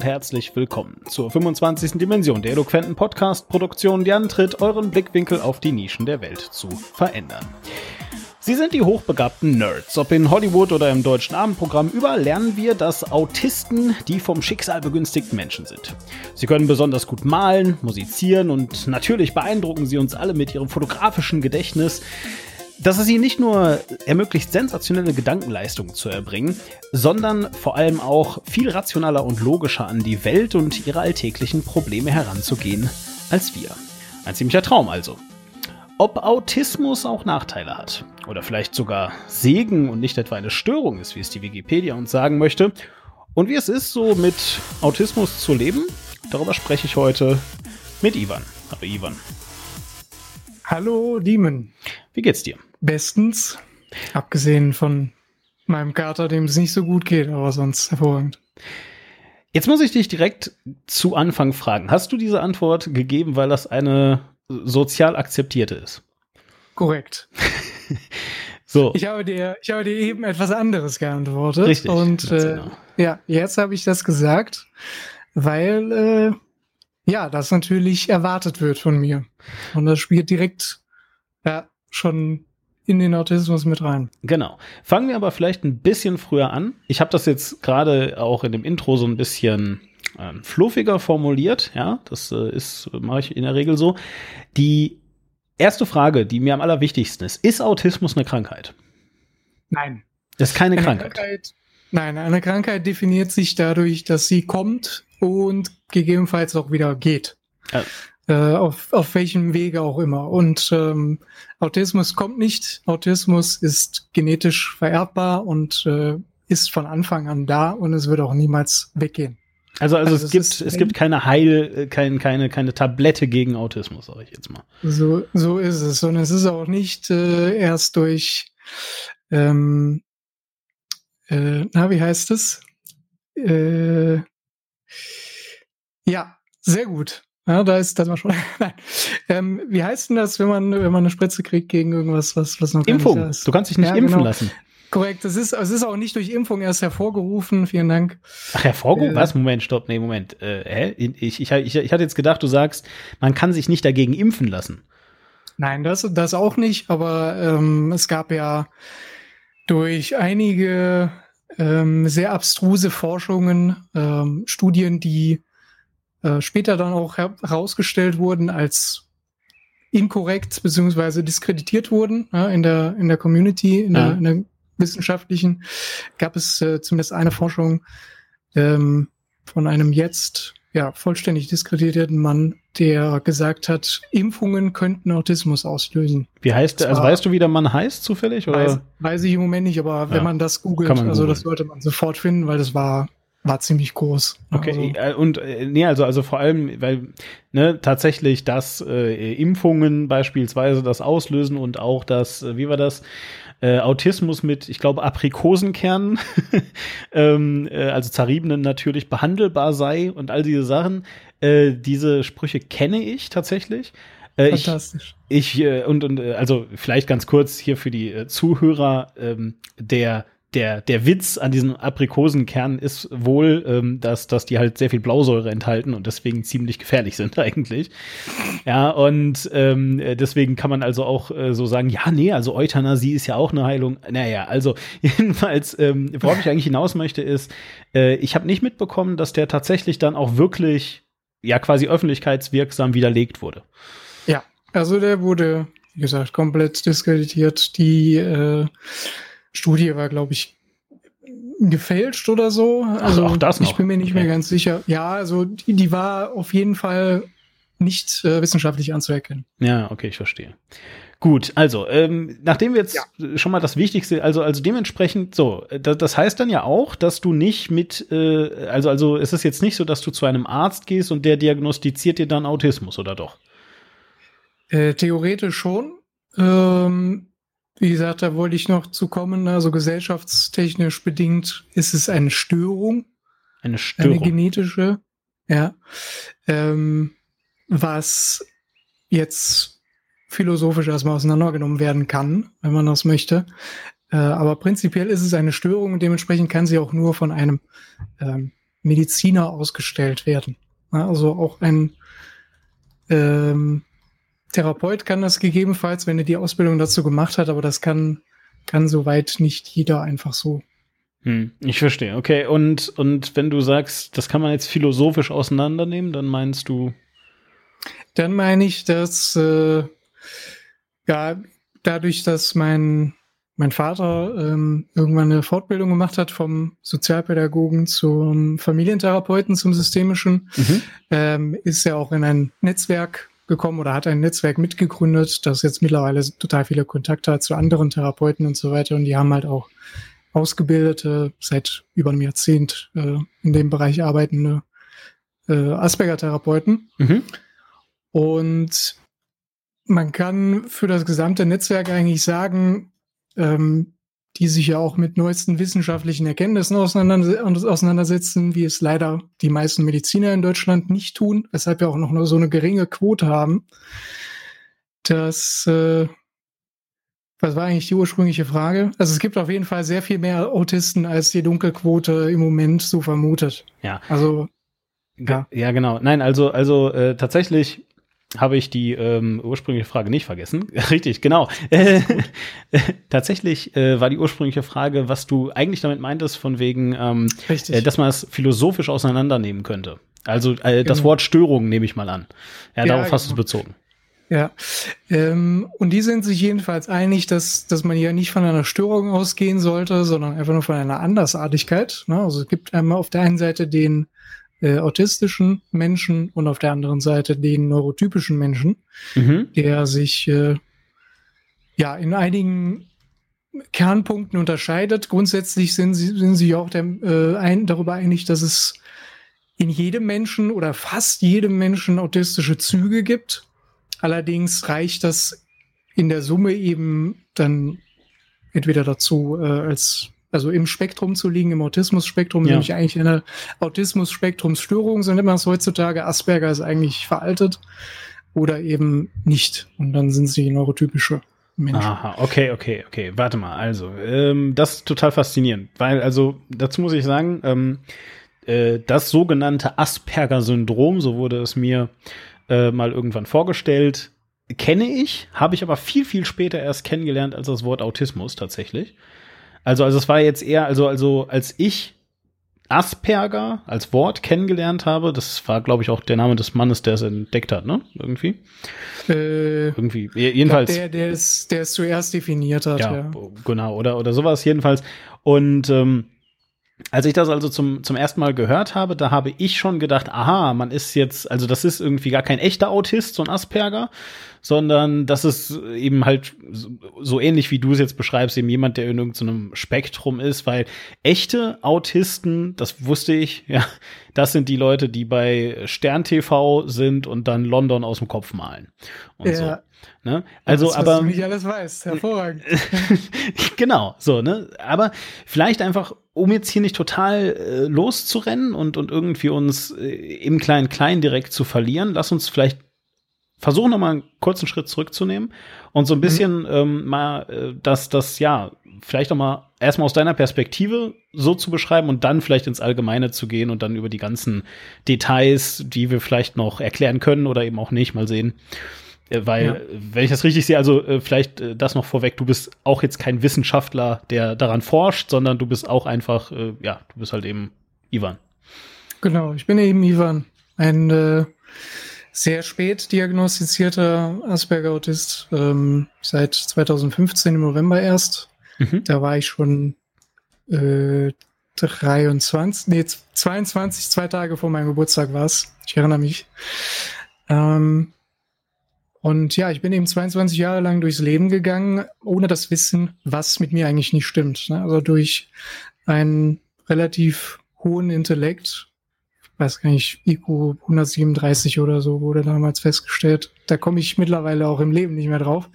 und herzlich willkommen zur 25. Dimension der eloquenten Podcast-Produktion, die antritt, euren Blickwinkel auf die Nischen der Welt zu verändern. Sie sind die hochbegabten Nerds. Ob in Hollywood oder im deutschen Abendprogramm, überall lernen wir, dass Autisten die vom Schicksal begünstigten Menschen sind. Sie können besonders gut malen, musizieren und natürlich beeindrucken sie uns alle mit ihrem fotografischen Gedächtnis dass es ihnen nicht nur ermöglicht, sensationelle Gedankenleistungen zu erbringen, sondern vor allem auch viel rationaler und logischer an die Welt und ihre alltäglichen Probleme heranzugehen als wir. Ein ziemlicher Traum also. Ob Autismus auch Nachteile hat oder vielleicht sogar Segen und nicht etwa eine Störung ist, wie es die Wikipedia uns sagen möchte, und wie es ist, so mit Autismus zu leben, darüber spreche ich heute mit Ivan. Hallo Ivan. Hallo Demon. Wie geht's dir? Bestens. Abgesehen von meinem Kater, dem es nicht so gut geht, aber sonst hervorragend. Jetzt muss ich dich direkt zu Anfang fragen. Hast du diese Antwort gegeben, weil das eine sozial akzeptierte ist? Korrekt. so. Ich habe dir, ich habe dir eben etwas anderes geantwortet. Richtig. Und äh, genau. ja, jetzt habe ich das gesagt, weil äh, ja, das natürlich erwartet wird von mir. Und das spielt direkt ja, schon in den Autismus mit rein. Genau. Fangen wir aber vielleicht ein bisschen früher an. Ich habe das jetzt gerade auch in dem Intro so ein bisschen ähm, fluffiger formuliert. Ja, das äh, ist mache ich in der Regel so. Die erste Frage, die mir am allerwichtigsten ist: Ist Autismus eine Krankheit? Nein. Das ist keine eine Krankheit. Krankheit. Nein, eine Krankheit definiert sich dadurch, dass sie kommt und gegebenenfalls auch wieder geht. Ja äh, auf, auf welchem Wege auch immer. Und ähm, Autismus kommt nicht. Autismus ist genetisch vererbbar und äh, ist von Anfang an da und es wird auch niemals weggehen. Also, also, also es, gibt, es gibt keine Heil, äh, kein, keine, keine Tablette gegen Autismus, sage ich jetzt mal. So, so ist es. Und es ist auch nicht äh, erst durch, ähm, äh, na, wie heißt es? Äh, ja, sehr gut. Ja, da ist das war schon. ähm, wie heißt denn das, wenn man, wenn man eine Spritze kriegt gegen irgendwas, was, was noch Impfung. Gar nicht ist? Du kannst dich nicht ja, impfen genau. lassen. Korrekt, es ist, es ist auch nicht durch Impfung erst hervorgerufen, vielen Dank. Ach, hervorgerufen? Äh, was? Moment, stopp, nee, Moment. Äh, hä? Ich, ich, ich, ich hatte jetzt gedacht, du sagst, man kann sich nicht dagegen impfen lassen. Nein, das, das auch nicht, aber ähm, es gab ja durch einige ähm, sehr abstruse Forschungen, ähm, Studien, die äh, später dann auch herausgestellt wurden als inkorrekt beziehungsweise diskreditiert wurden ja, in der in der Community, in, ja. der, in der wissenschaftlichen, gab es äh, zumindest eine Forschung ähm, von einem jetzt ja vollständig diskreditierten Mann, der gesagt hat, Impfungen könnten Autismus auslösen. Wie heißt der? Also weißt du, wie der Mann heißt zufällig? Oder? Weiß, weiß ich im Moment nicht, aber ja. wenn man das googelt, man also das sollte man sofort finden, weil das war war ziemlich groß. Okay, also. Äh, und äh, nee, also also vor allem, weil ne tatsächlich dass äh, Impfungen beispielsweise das auslösen und auch das, äh, wie war das, äh, Autismus mit, ich glaube, Aprikosenkernen, ähm, äh, also zerriebenen natürlich behandelbar sei und all diese Sachen. Äh, diese Sprüche kenne ich tatsächlich. Äh, Fantastisch. Ich, ich äh, und, und äh, also vielleicht ganz kurz hier für die äh, Zuhörer, ähm, der der, der Witz an diesen Aprikosenkernen ist wohl, ähm, dass, dass die halt sehr viel Blausäure enthalten und deswegen ziemlich gefährlich sind eigentlich. Ja, und ähm, deswegen kann man also auch äh, so sagen, ja, nee, also Euthanasie ist ja auch eine Heilung. Naja, also jedenfalls, ähm, worauf ich eigentlich hinaus möchte, ist, äh, ich habe nicht mitbekommen, dass der tatsächlich dann auch wirklich, ja, quasi öffentlichkeitswirksam widerlegt wurde. Ja, also der wurde, wie gesagt, komplett diskreditiert. Die äh Studie war, glaube ich, gefälscht oder so. Also Ach, auch das noch. ich bin mir nicht okay. mehr ganz sicher. Ja, also die, die war auf jeden Fall nicht äh, wissenschaftlich anzuerkennen. Ja, okay, ich verstehe. Gut, also ähm, nachdem wir jetzt ja. schon mal das Wichtigste, also also dementsprechend so, das, das heißt dann ja auch, dass du nicht mit, äh, also also es ist jetzt nicht so, dass du zu einem Arzt gehst und der diagnostiziert dir dann Autismus oder doch? Äh, theoretisch schon. Ähm, wie gesagt, da wollte ich noch zu kommen. Also gesellschaftstechnisch bedingt ist es eine Störung. Eine Störung. Eine genetische. Ja. Ähm, was jetzt philosophisch erstmal auseinandergenommen werden kann, wenn man das möchte. Äh, aber prinzipiell ist es eine Störung und dementsprechend kann sie auch nur von einem ähm, Mediziner ausgestellt werden. Also auch ein ähm, Therapeut kann das gegebenenfalls, wenn er die Ausbildung dazu gemacht hat, aber das kann, kann soweit nicht jeder einfach so. Hm, ich verstehe, okay. Und, und wenn du sagst, das kann man jetzt philosophisch auseinandernehmen, dann meinst du. Dann meine ich, dass äh, ja, dadurch, dass mein, mein Vater ähm, irgendwann eine Fortbildung gemacht hat vom Sozialpädagogen zum Familientherapeuten, zum systemischen, mhm. ähm, ist er auch in ein Netzwerk gekommen oder hat ein Netzwerk mitgegründet, das jetzt mittlerweile total viele Kontakte hat zu anderen Therapeuten und so weiter. Und die haben halt auch ausgebildete, seit über einem Jahrzehnt äh, in dem Bereich arbeitende äh, Asperger-Therapeuten. Mhm. Und man kann für das gesamte Netzwerk eigentlich sagen, ähm, die sich ja auch mit neuesten wissenschaftlichen Erkenntnissen auseinandersetzen, wie es leider die meisten Mediziner in Deutschland nicht tun, weshalb wir auch noch so eine geringe Quote haben, dass äh, was war eigentlich die ursprüngliche Frage? Also es gibt auf jeden Fall sehr viel mehr Autisten, als die Dunkelquote im Moment so vermutet. Ja. Also ja, ja genau. Nein, also also äh, tatsächlich habe ich die ähm, ursprüngliche Frage nicht vergessen. Richtig, genau. Äh, tatsächlich äh, war die ursprüngliche Frage, was du eigentlich damit meintest, von wegen, ähm, äh, dass man es philosophisch auseinandernehmen könnte. Also äh, das genau. Wort Störung nehme ich mal an. Ja, ja darauf hast du es genau. bezogen. Ja, ähm, und die sind sich jedenfalls einig, dass, dass man ja nicht von einer Störung ausgehen sollte, sondern einfach nur von einer Andersartigkeit. Ne? Also es gibt einmal auf der einen Seite den äh, autistischen Menschen und auf der anderen Seite den neurotypischen Menschen, mhm. der sich äh, ja in einigen Kernpunkten unterscheidet. Grundsätzlich sind sie, sind sie auch der, äh, ein, darüber einig, dass es in jedem Menschen oder fast jedem Menschen autistische Züge gibt. Allerdings reicht das in der Summe eben dann entweder dazu, äh, als also im Spektrum zu liegen, im Autismus-Spektrum, ja. nämlich eigentlich eine Autismus-Spektrumsstörung, so nennt man es heutzutage. Asperger ist eigentlich veraltet oder eben nicht. Und dann sind sie neurotypische Menschen. Aha, okay, okay, okay. Warte mal, also, ähm, das ist total faszinierend, weil, also, dazu muss ich sagen, ähm, äh, das sogenannte Asperger-Syndrom, so wurde es mir äh, mal irgendwann vorgestellt, kenne ich, habe ich aber viel, viel später erst kennengelernt als das Wort Autismus tatsächlich. Also, also es war jetzt eher, also, also als ich Asperger als Wort kennengelernt habe, das war, glaube ich, auch der Name des Mannes, der es entdeckt hat, ne? Irgendwie. Äh, Irgendwie. Jedenfalls. Der, der es, der es zuerst definiert hat, ja. ja. Genau, oder, oder sowas jedenfalls. Und ähm, als ich das also zum, zum ersten Mal gehört habe, da habe ich schon gedacht, aha, man ist jetzt, also das ist irgendwie gar kein echter Autist, so ein Asperger, sondern das ist eben halt so ähnlich wie du es jetzt beschreibst, eben jemand, der in irgendeinem Spektrum ist, weil echte Autisten, das wusste ich, ja, das sind die Leute, die bei Stern TV sind und dann London aus dem Kopf malen und ja. so. Ne? Also, das, aber. Was du nicht alles weißt, hervorragend. genau, so, ne? Aber vielleicht einfach, um jetzt hier nicht total äh, loszurennen und, und irgendwie uns äh, im Klein-Klein direkt zu verlieren, lass uns vielleicht versuchen, nochmal einen kurzen Schritt zurückzunehmen und so ein mhm. bisschen mhm. ähm, mal äh, das, das, ja, vielleicht nochmal erstmal aus deiner Perspektive so zu beschreiben und dann vielleicht ins Allgemeine zu gehen und dann über die ganzen Details, die wir vielleicht noch erklären können oder eben auch nicht, mal sehen. Äh, weil, ja. wenn ich das richtig sehe, also äh, vielleicht äh, das noch vorweg, du bist auch jetzt kein Wissenschaftler, der daran forscht, sondern du bist auch einfach, äh, ja, du bist halt eben Ivan. Genau, ich bin eben Ivan, ein äh, sehr spät diagnostizierter Asperger-Autist, ähm, seit 2015 im November erst. Mhm. Da war ich schon äh, 23, nee, 22, zwei Tage vor meinem Geburtstag war es. Ich erinnere mich. Ähm, und ja, ich bin eben 22 Jahre lang durchs Leben gegangen, ohne das Wissen, was mit mir eigentlich nicht stimmt. Ne? Also durch einen relativ hohen Intellekt, weiß gar nicht, IQ 137 oder so wurde damals festgestellt. Da komme ich mittlerweile auch im Leben nicht mehr drauf.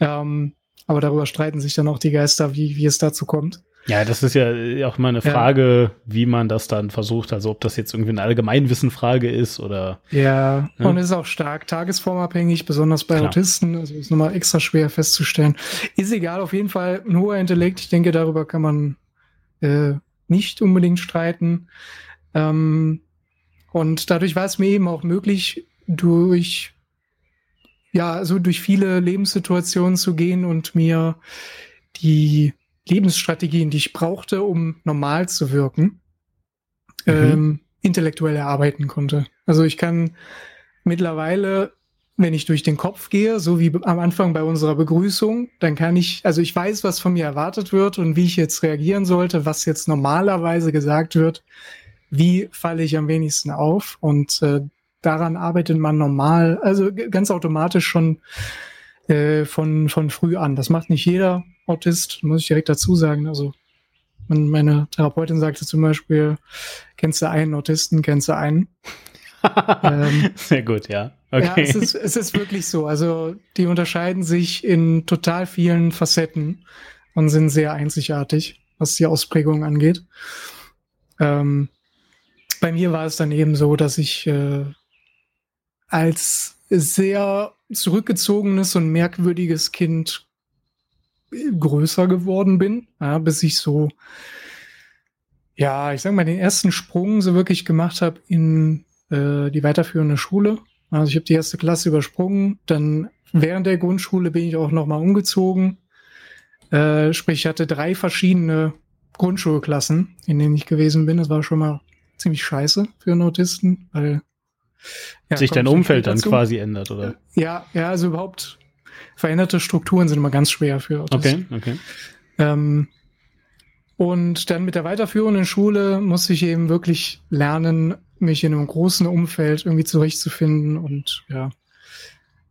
Ähm, aber darüber streiten sich dann auch die Geister, wie, wie es dazu kommt. Ja, das ist ja auch mal eine Frage, ja. wie man das dann versucht. Also ob das jetzt irgendwie eine Allgemeinwissenfrage ist oder. Ja, ne? und ist auch stark tagesformabhängig, besonders bei Klar. Autisten. Also ist nochmal extra schwer festzustellen. Ist egal, auf jeden Fall ein hoher Intellekt. Ich denke, darüber kann man äh, nicht unbedingt streiten. Ähm, und dadurch war es mir eben auch möglich, durch ja, also durch viele Lebenssituationen zu gehen und mir die Lebensstrategien, die ich brauchte, um normal zu wirken, mhm. ähm, intellektuell erarbeiten konnte. Also ich kann mittlerweile, wenn ich durch den Kopf gehe, so wie am Anfang bei unserer Begrüßung, dann kann ich, also ich weiß, was von mir erwartet wird und wie ich jetzt reagieren sollte, was jetzt normalerweise gesagt wird, wie falle ich am wenigsten auf und äh, daran arbeitet man normal, also ganz automatisch schon äh, von, von früh an. Das macht nicht jeder Autist, muss ich direkt dazu sagen. Also meine Therapeutin sagte zum Beispiel, kennst du einen Autisten, kennst du einen. ähm, Sehr gut, ja. Okay. Ja, es ist, es ist wirklich so. Also die unterscheiden sich in total vielen Facetten und sind sehr einzigartig, was die Ausprägung angeht. Ähm, bei mir war es dann eben so, dass ich äh, als sehr zurückgezogenes und merkwürdiges Kind größer geworden bin, ja, bis ich so, ja, ich sag mal, den ersten Sprung so wirklich gemacht habe in äh, die weiterführende Schule. Also ich habe die erste Klasse übersprungen, dann während der Grundschule bin ich auch nochmal umgezogen. Äh, sprich, ich hatte drei verschiedene Grundschulklassen, in denen ich gewesen bin. Das war schon mal ziemlich scheiße für einen Autisten, weil ja, sich dein Umfeld dann quasi ändert, oder? Ja, ja, also überhaupt veränderte Strukturen sind immer ganz schwer für Autisten. Okay, okay. Ähm, und dann mit der weiterführenden Schule muss ich eben wirklich lernen, mich in einem großen Umfeld irgendwie zurechtzufinden und ja,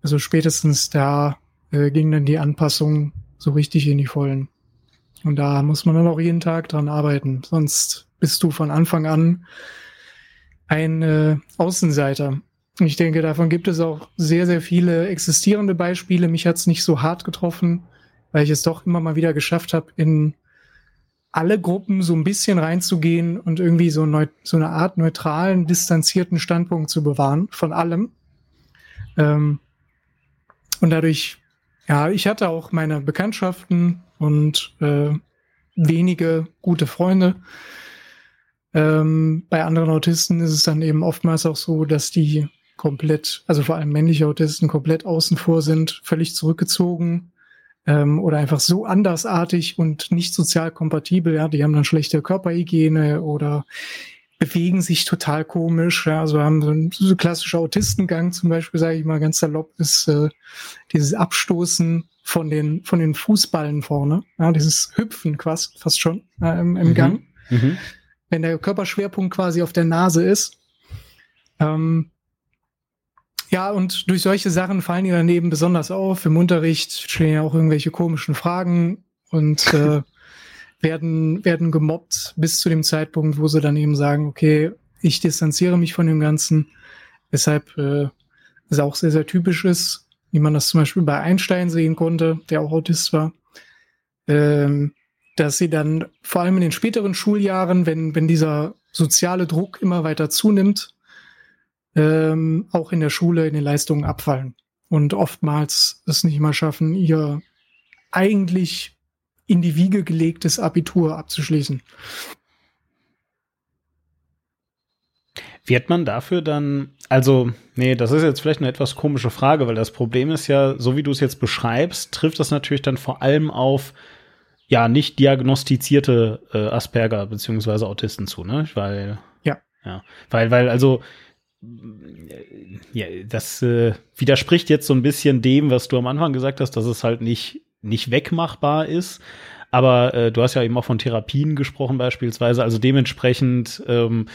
also spätestens da äh, ging dann die Anpassung so richtig in die Vollen. Und da muss man dann auch jeden Tag dran arbeiten, sonst bist du von Anfang an ein äh, Außenseiter. Ich denke, davon gibt es auch sehr, sehr viele existierende Beispiele. Mich hat es nicht so hart getroffen, weil ich es doch immer mal wieder geschafft habe, in alle Gruppen so ein bisschen reinzugehen und irgendwie so, neu, so eine Art neutralen, distanzierten Standpunkt zu bewahren von allem. Ähm, und dadurch, ja, ich hatte auch meine Bekanntschaften und äh, wenige gute Freunde. Ähm, bei anderen Autisten ist es dann eben oftmals auch so, dass die komplett, also vor allem männliche Autisten komplett außen vor sind, völlig zurückgezogen ähm, oder einfach so andersartig und nicht sozial kompatibel. Ja, die haben dann schlechte Körperhygiene oder bewegen sich total komisch. Ja, also haben so ein so klassischer Autistengang zum Beispiel, sage ich mal ganz salopp, ist äh, dieses Abstoßen von den von den Fußballen vorne, ja, dieses Hüpfen fast fast schon äh, im, im mhm. Gang. Mhm wenn der Körperschwerpunkt quasi auf der Nase ist. Ähm, ja, und durch solche Sachen fallen die dann eben besonders auf. Im Unterricht stehen ja auch irgendwelche komischen Fragen und äh, werden, werden gemobbt bis zu dem Zeitpunkt, wo sie dann eben sagen, okay, ich distanziere mich von dem Ganzen. Weshalb äh, es auch sehr, sehr typisch ist, wie man das zum Beispiel bei Einstein sehen konnte, der auch Autist war. Ähm, dass sie dann vor allem in den späteren Schuljahren, wenn, wenn dieser soziale Druck immer weiter zunimmt, ähm, auch in der Schule in den Leistungen abfallen und oftmals es nicht mal schaffen, ihr eigentlich in die Wiege gelegtes Abitur abzuschließen. Wird man dafür dann, also, nee, das ist jetzt vielleicht eine etwas komische Frage, weil das Problem ist ja, so wie du es jetzt beschreibst, trifft das natürlich dann vor allem auf ja nicht diagnostizierte äh, Asperger beziehungsweise Autisten zu, ne? Weil ja, ja, weil weil also ja, das äh, widerspricht jetzt so ein bisschen dem, was du am Anfang gesagt hast, dass es halt nicht nicht wegmachbar ist. Aber äh, du hast ja eben auch von Therapien gesprochen beispielsweise. Also dementsprechend ähm,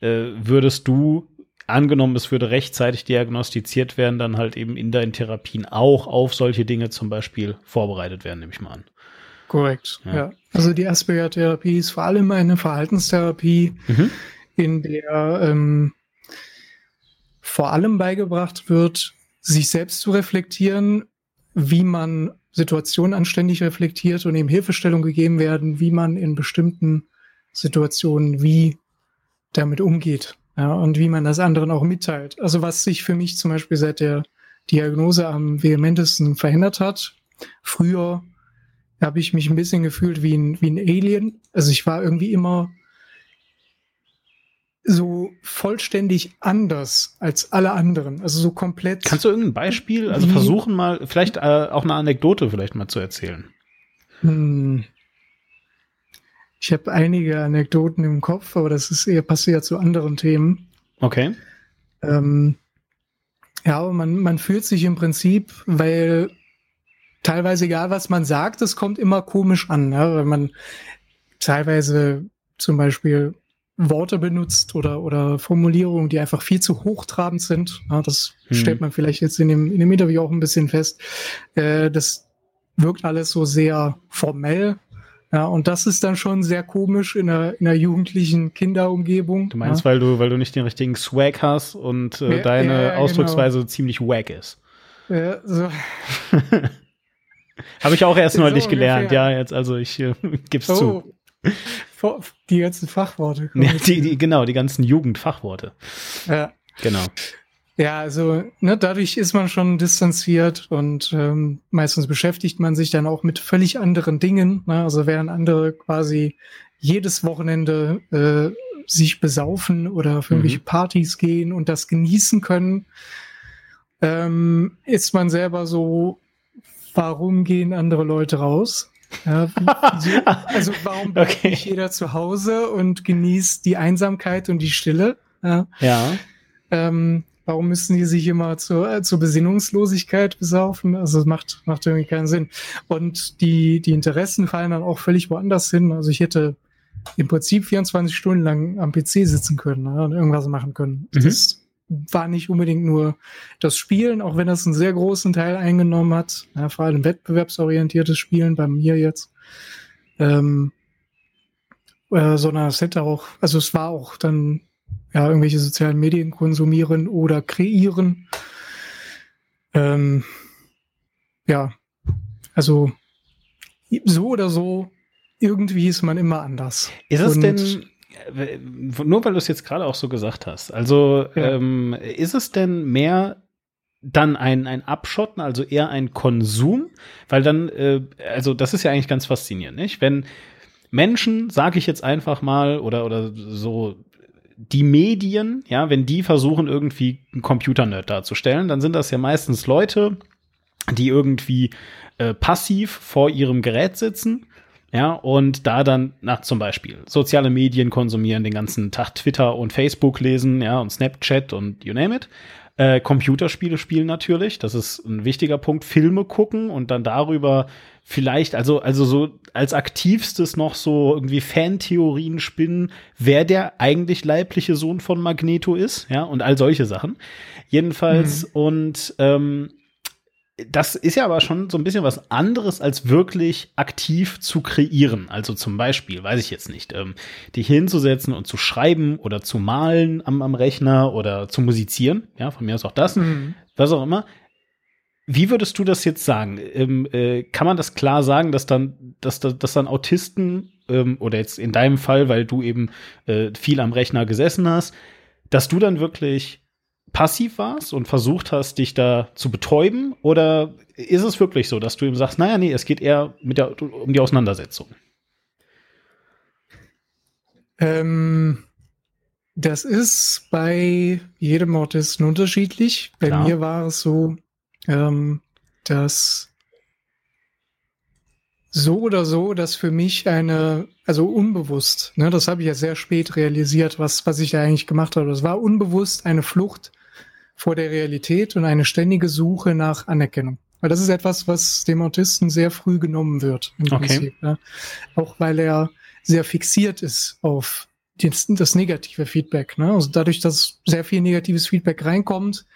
äh, würdest du angenommen, es würde rechtzeitig diagnostiziert werden, dann halt eben in deinen Therapien auch auf solche Dinge zum Beispiel vorbereitet werden, nehme ich mal an. Korrekt, ja. ja. Also die Asperger-Therapie ist vor allem eine Verhaltenstherapie, mhm. in der ähm, vor allem beigebracht wird, sich selbst zu reflektieren, wie man Situationen anständig reflektiert und eben Hilfestellung gegeben werden, wie man in bestimmten Situationen wie damit umgeht ja, und wie man das anderen auch mitteilt. Also was sich für mich zum Beispiel seit der Diagnose am vehementesten verhindert hat. Früher habe ich mich ein bisschen gefühlt wie ein, wie ein Alien. Also ich war irgendwie immer so vollständig anders als alle anderen. Also so komplett. Kannst du irgendein Beispiel, also versuchen mal, vielleicht äh, auch eine Anekdote vielleicht mal zu erzählen? Hm. Ich habe einige Anekdoten im Kopf, aber das ist eher passiert zu anderen Themen. Okay. Ähm, ja, aber man, man fühlt sich im Prinzip, weil teilweise egal, was man sagt, es kommt immer komisch an, ja, weil man teilweise zum Beispiel Worte benutzt oder, oder Formulierungen, die einfach viel zu hochtrabend sind. Ja, das hm. stellt man vielleicht jetzt in dem, in dem Interview auch ein bisschen fest. Äh, das wirkt alles so sehr formell. Ja, und das ist dann schon sehr komisch in einer, in einer jugendlichen Kinderumgebung. Du meinst, ja. weil du, weil du nicht den richtigen Swag hast und äh, ja, deine genau. Ausdrucksweise genau. ziemlich wack ist. Ja, so. Habe ich auch erst neulich so gelernt, ja, jetzt, also ich äh, gib's oh. zu. Die ganzen Fachworte. Ja, die, die, genau, die ganzen Jugendfachworte. Ja. Genau. Ja, also ne, dadurch ist man schon distanziert und ähm, meistens beschäftigt man sich dann auch mit völlig anderen Dingen. Ne? Also während andere quasi jedes Wochenende äh, sich besaufen oder auf irgendwelche mhm. Partys gehen und das genießen können, ähm, ist man selber so, warum gehen andere Leute raus? Ja, also warum bleibt okay. nicht jeder zu Hause und genießt die Einsamkeit und die Stille? Ja. ja. Ähm, warum müssen die sich immer zur, äh, zur Besinnungslosigkeit besaufen? Also das macht, macht irgendwie keinen Sinn. Und die, die Interessen fallen dann auch völlig woanders hin. Also ich hätte im Prinzip 24 Stunden lang am PC sitzen können ja, und irgendwas machen können. Mhm. Das war nicht unbedingt nur das Spielen, auch wenn das einen sehr großen Teil eingenommen hat, ja, vor allem wettbewerbsorientiertes Spielen bei mir jetzt. Ähm, äh, sondern es hätte auch, also es war auch dann ja irgendwelche sozialen Medien konsumieren oder kreieren. Ähm, ja, also so oder so, irgendwie ist man immer anders. Ist es Und denn nur weil du es jetzt gerade auch so gesagt hast, also ja. ähm, ist es denn mehr dann ein, ein Abschotten, also eher ein Konsum? Weil dann, äh, also das ist ja eigentlich ganz faszinierend, nicht? Wenn Menschen, sage ich jetzt einfach mal, oder, oder so die Medien, ja, wenn die versuchen, irgendwie einen Computer-Nerd darzustellen, dann sind das ja meistens Leute, die irgendwie äh, passiv vor ihrem Gerät sitzen ja, und da dann nach zum Beispiel soziale Medien konsumieren, den ganzen Tag Twitter und Facebook lesen, ja, und Snapchat und you name it. Äh, Computerspiele spielen natürlich, das ist ein wichtiger Punkt. Filme gucken und dann darüber vielleicht, also, also so als aktivstes noch so irgendwie Fantheorien spinnen, wer der eigentlich leibliche Sohn von Magneto ist, ja, und all solche Sachen. Jedenfalls, mhm. und ähm, das ist ja aber schon so ein bisschen was anderes, als wirklich aktiv zu kreieren. Also zum Beispiel, weiß ich jetzt nicht, ähm, dich hinzusetzen und zu schreiben oder zu malen am, am Rechner oder zu musizieren. Ja, von mir aus auch das. Mhm. Was auch immer. Wie würdest du das jetzt sagen? Ähm, äh, kann man das klar sagen, dass dann, dass, dass, dass dann Autisten ähm, oder jetzt in deinem Fall, weil du eben äh, viel am Rechner gesessen hast, dass du dann wirklich passiv warst und versucht hast, dich da zu betäuben? Oder ist es wirklich so, dass du ihm sagst, naja, nee, es geht eher mit der, um die Auseinandersetzung? Ähm, das ist bei jedem Autisten unterschiedlich. Bei Klar. mir war es so, ähm, dass so oder so, dass für mich eine, also unbewusst, ne, das habe ich ja sehr spät realisiert, was, was ich da eigentlich gemacht habe. Das war unbewusst eine Flucht vor der Realität und eine ständige Suche nach Anerkennung. Weil das ist etwas, was dem Autisten sehr früh genommen wird. Im okay. Prinzip, ja. Auch weil er sehr fixiert ist auf das, das negative Feedback. Ne? Also dadurch, dass sehr viel negatives Feedback reinkommt